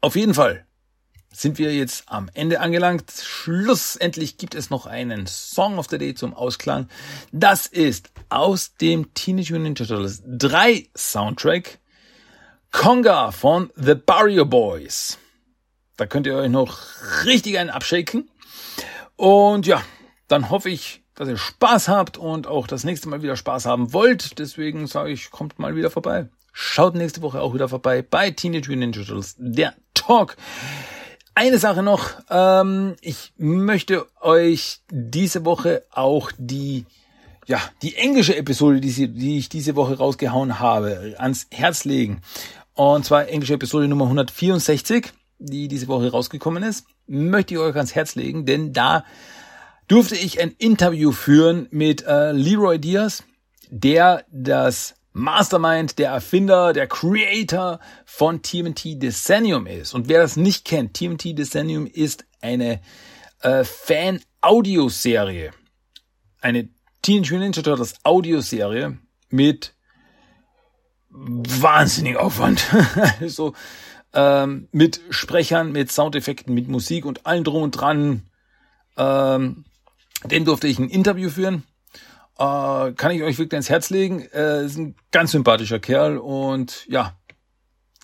auf jeden Fall sind wir jetzt am Ende angelangt. Schlussendlich gibt es noch einen Song of the Day zum Ausklang. Das ist aus dem Teenage Mutant Ninja Turtles 3 Soundtrack Conga von The Barrio Boys. Da könnt ihr euch noch richtig einen abschaken. Und ja, dann hoffe ich, dass ihr Spaß habt und auch das nächste Mal wieder Spaß haben wollt. Deswegen sage ich, kommt mal wieder vorbei. Schaut nächste Woche auch wieder vorbei bei Teenage Mutant Ninja Turtles, der Talk. Eine Sache noch, ähm, ich möchte euch diese Woche auch die ja, die englische Episode, die, die ich diese Woche rausgehauen habe, ans Herz legen. Und zwar englische Episode Nummer 164, die diese Woche rausgekommen ist, möchte ich euch ans Herz legen, denn da durfte ich ein Interview führen mit äh, Leroy Diaz, der das Mastermind, der Erfinder, der Creator von TMT Decennium ist. Und wer das nicht kennt, TMT Decennium ist eine äh, Fan-Audioserie. Eine Teenage Mutant Ninja Turtles Audioserie mit wahnsinnig Aufwand. so ähm, mit Sprechern, mit Soundeffekten, mit Musik und allem drum und dran. Ähm, den durfte ich ein Interview führen. Äh, kann ich euch wirklich ins Herz legen. Äh, ist ein ganz sympathischer Kerl und ja,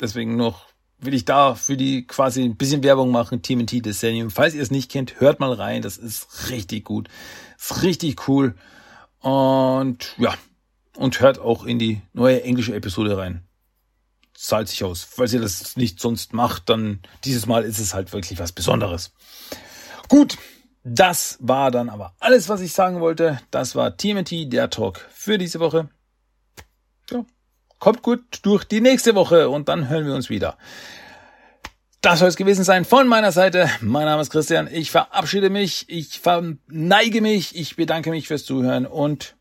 deswegen noch will ich da für die quasi ein bisschen Werbung machen. TMT Decennium. Falls ihr es nicht kennt, hört mal rein. Das ist richtig gut. Ist richtig cool. Und ja, und hört auch in die neue englische Episode rein. Zahlt sich aus. Falls ihr das nicht sonst macht, dann dieses Mal ist es halt wirklich was Besonderes. Gut, das war dann aber alles, was ich sagen wollte. Das war TMT, der Talk für diese Woche. Ja, kommt gut durch die nächste Woche und dann hören wir uns wieder. Das soll es gewesen sein von meiner Seite. Mein Name ist Christian. Ich verabschiede mich. Ich verneige mich. Ich bedanke mich fürs Zuhören und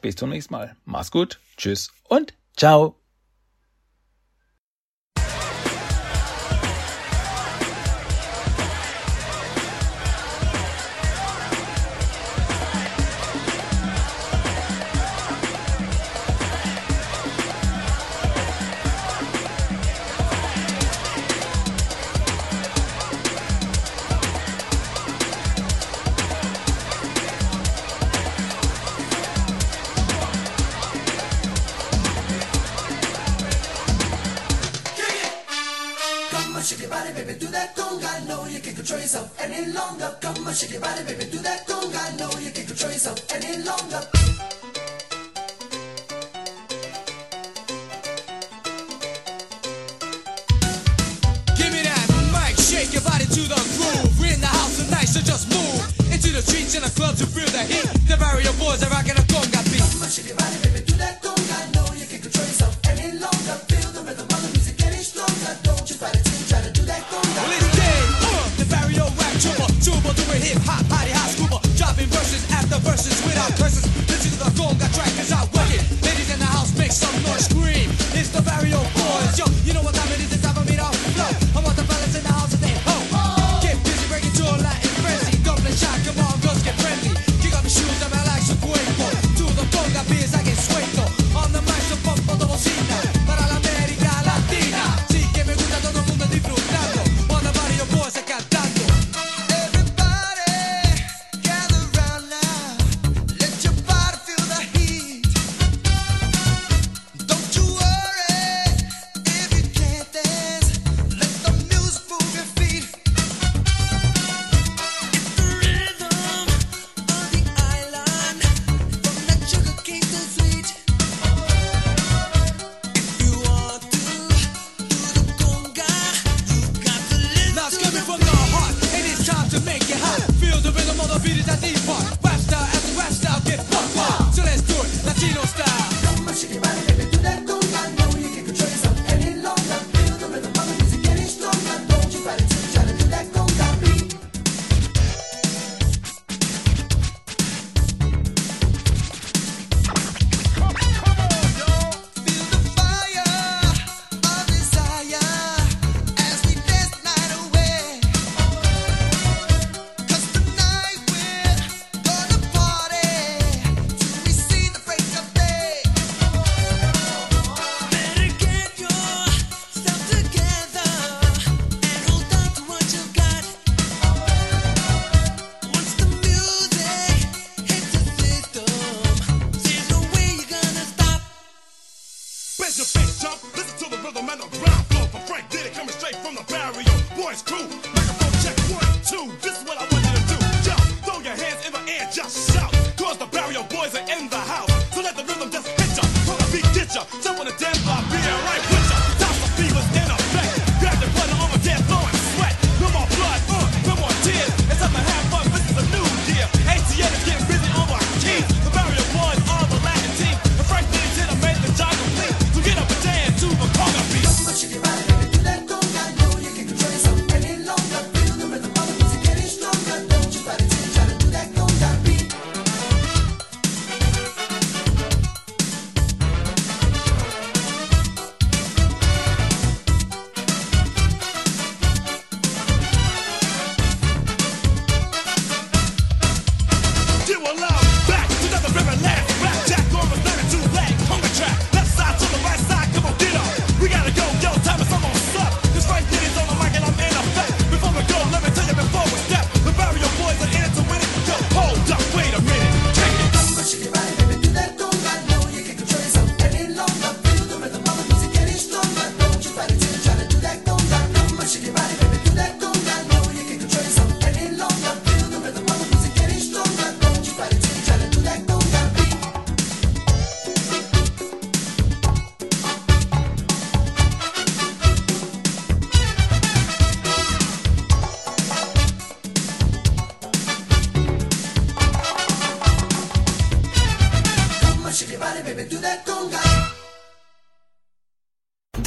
bis zum nächsten Mal. Mach's gut. Tschüss und ciao. Shake your body, baby, do that conga. No, you can't control yourself any longer. Come on, shake your body, baby, do that conga. No, you can't control yourself any longer. Give me that mic, shake your body to the groove. We're in the house tonight, so just move into the streets and the clubs to feel the heat. The barrier boys are rocking Raise your face up, listen to the rhythm and the ground flow. For Frank Diddy coming straight from the barrio. Boys crew, microphone check one, two. This